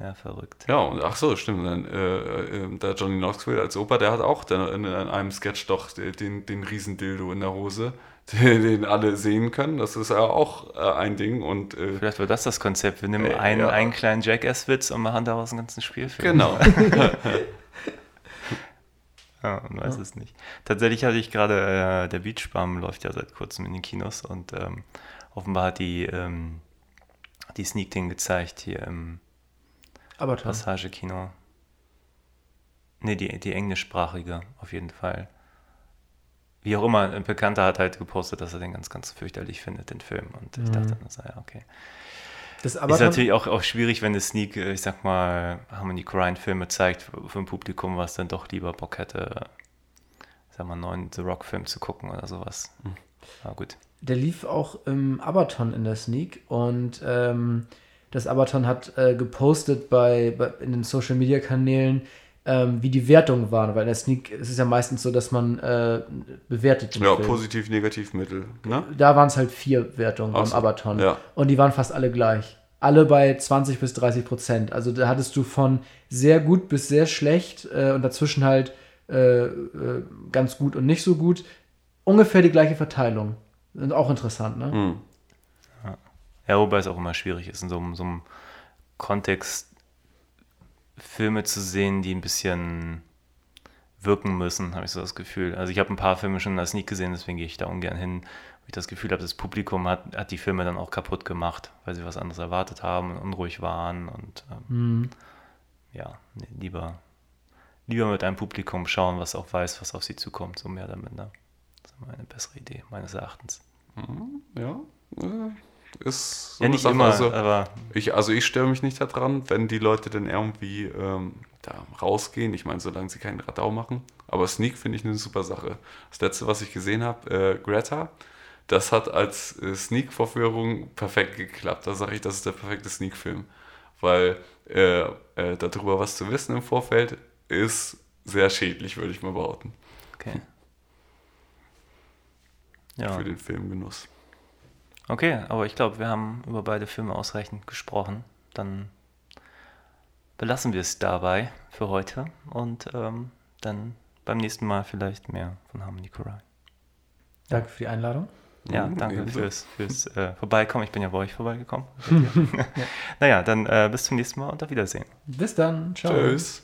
Ja, verrückt. Ja, und ach so, stimmt. Dann, äh, äh, der Johnny Knoxville als Opa, der hat auch dann in, in einem Sketch doch den, den Riesendildo in der Hose, den, *laughs* den alle sehen können. Das ist ja auch äh, ein Ding. Und äh, Vielleicht wird das das Konzept. Wir nehmen Äh, einen, ja. einen kleinen Jackass-Witz und machen daraus einen ganzen Spielfilm. genau. *laughs* *laughs* Ja, man weiß es nicht. Tatsächlich hatte ich gerade, äh, der Beachbum läuft ja seit kurzem in den Kinos und ähm, offenbar hat die, ähm, die Sneak Ding gezeigt hier im. Passagekino. Nee, die, die englischsprachige auf jeden Fall. Wie auch immer, ein Bekannter hat halt gepostet, dass er den ganz, ganz fürchterlich findet, den Film. Und ich dachte, das sei ja okay. Das Ist natürlich auch, auch schwierig, wenn eine Sneak, äh, ich sag mal, Harmony Corrine Filme zeigt für ein Publikum, was dann doch lieber Bock hätte, sag mal, einen neuen The Rock Film zu gucken oder sowas. Aber gut. der lief auch im Abaton in der Sneak und ähm, das Abaton hat äh, gepostet bei, bei in den Social Media Kanälen, ähm, wie die Wertungen waren, weil in der Sneak ist es ja meistens so, dass man äh, bewertet den Ja, Film. positiv, negativ, mittel. Ne? Da waren es halt vier Wertungen Ach beim so, Abaton. ja. Und die waren fast alle gleich. Alle bei 20 bis 30 Prozent. Also da hattest du von sehr gut bis sehr schlecht äh, und dazwischen halt äh, äh, ganz gut und nicht so gut. Ungefähr die gleiche Verteilung. Sind auch interessant, ne? Hm. Ja, wobei es auch immer schwierig ist, in so, so einem Kontext Filme zu sehen, die ein bisschen wirken müssen, habe ich so das Gefühl. Also ich habe ein paar Filme schon in der Sneak gesehen, deswegen gehe ich da ungern hin, weil ich das Gefühl habe, das Publikum hat, hat die Filme dann auch kaputt gemacht, weil sie was anderes erwartet haben und unruhig waren und ähm, ja, nee, lieber, lieber mit einem Publikum schauen, was auch weiß, was auf sie zukommt, so mehr oder minder. Das ist immer eine bessere Idee, meines Erachtens. Ja, äh, ist so Ja, eine nicht Sache. immer, Also, aber ich, also ich störe mich nicht daran, wenn die Leute dann irgendwie ähm, da rausgehen. Ich meine, solange sie keinen Radau machen. Aber Sneak finde ich eine super Sache. Das letzte, was ich gesehen habe, äh, Greta, das hat als äh, Sneak-Vorführung perfekt geklappt. Da sage ich, das ist der perfekte Sneak-Film. Weil äh, äh, darüber was zu wissen im Vorfeld ist sehr schädlich, würde ich mal behaupten, okay. *laughs* Ja. für den Filmgenuss. Okay, aber ich glaube, wir haben über beide Filme ausreichend gesprochen. Dann belassen wir es dabei für heute und ähm, dann beim nächsten Mal vielleicht mehr von Harmony Korine. Danke für die Einladung. Ja, Mhm, danke ebenso. fürs, fürs äh, Vorbeikommen. Ich bin ja bei euch vorbeigekommen. *laughs* *laughs* naja, dann äh, bis zum nächsten Mal und auf Wiedersehen. Bis dann. Ciao. Tschüss.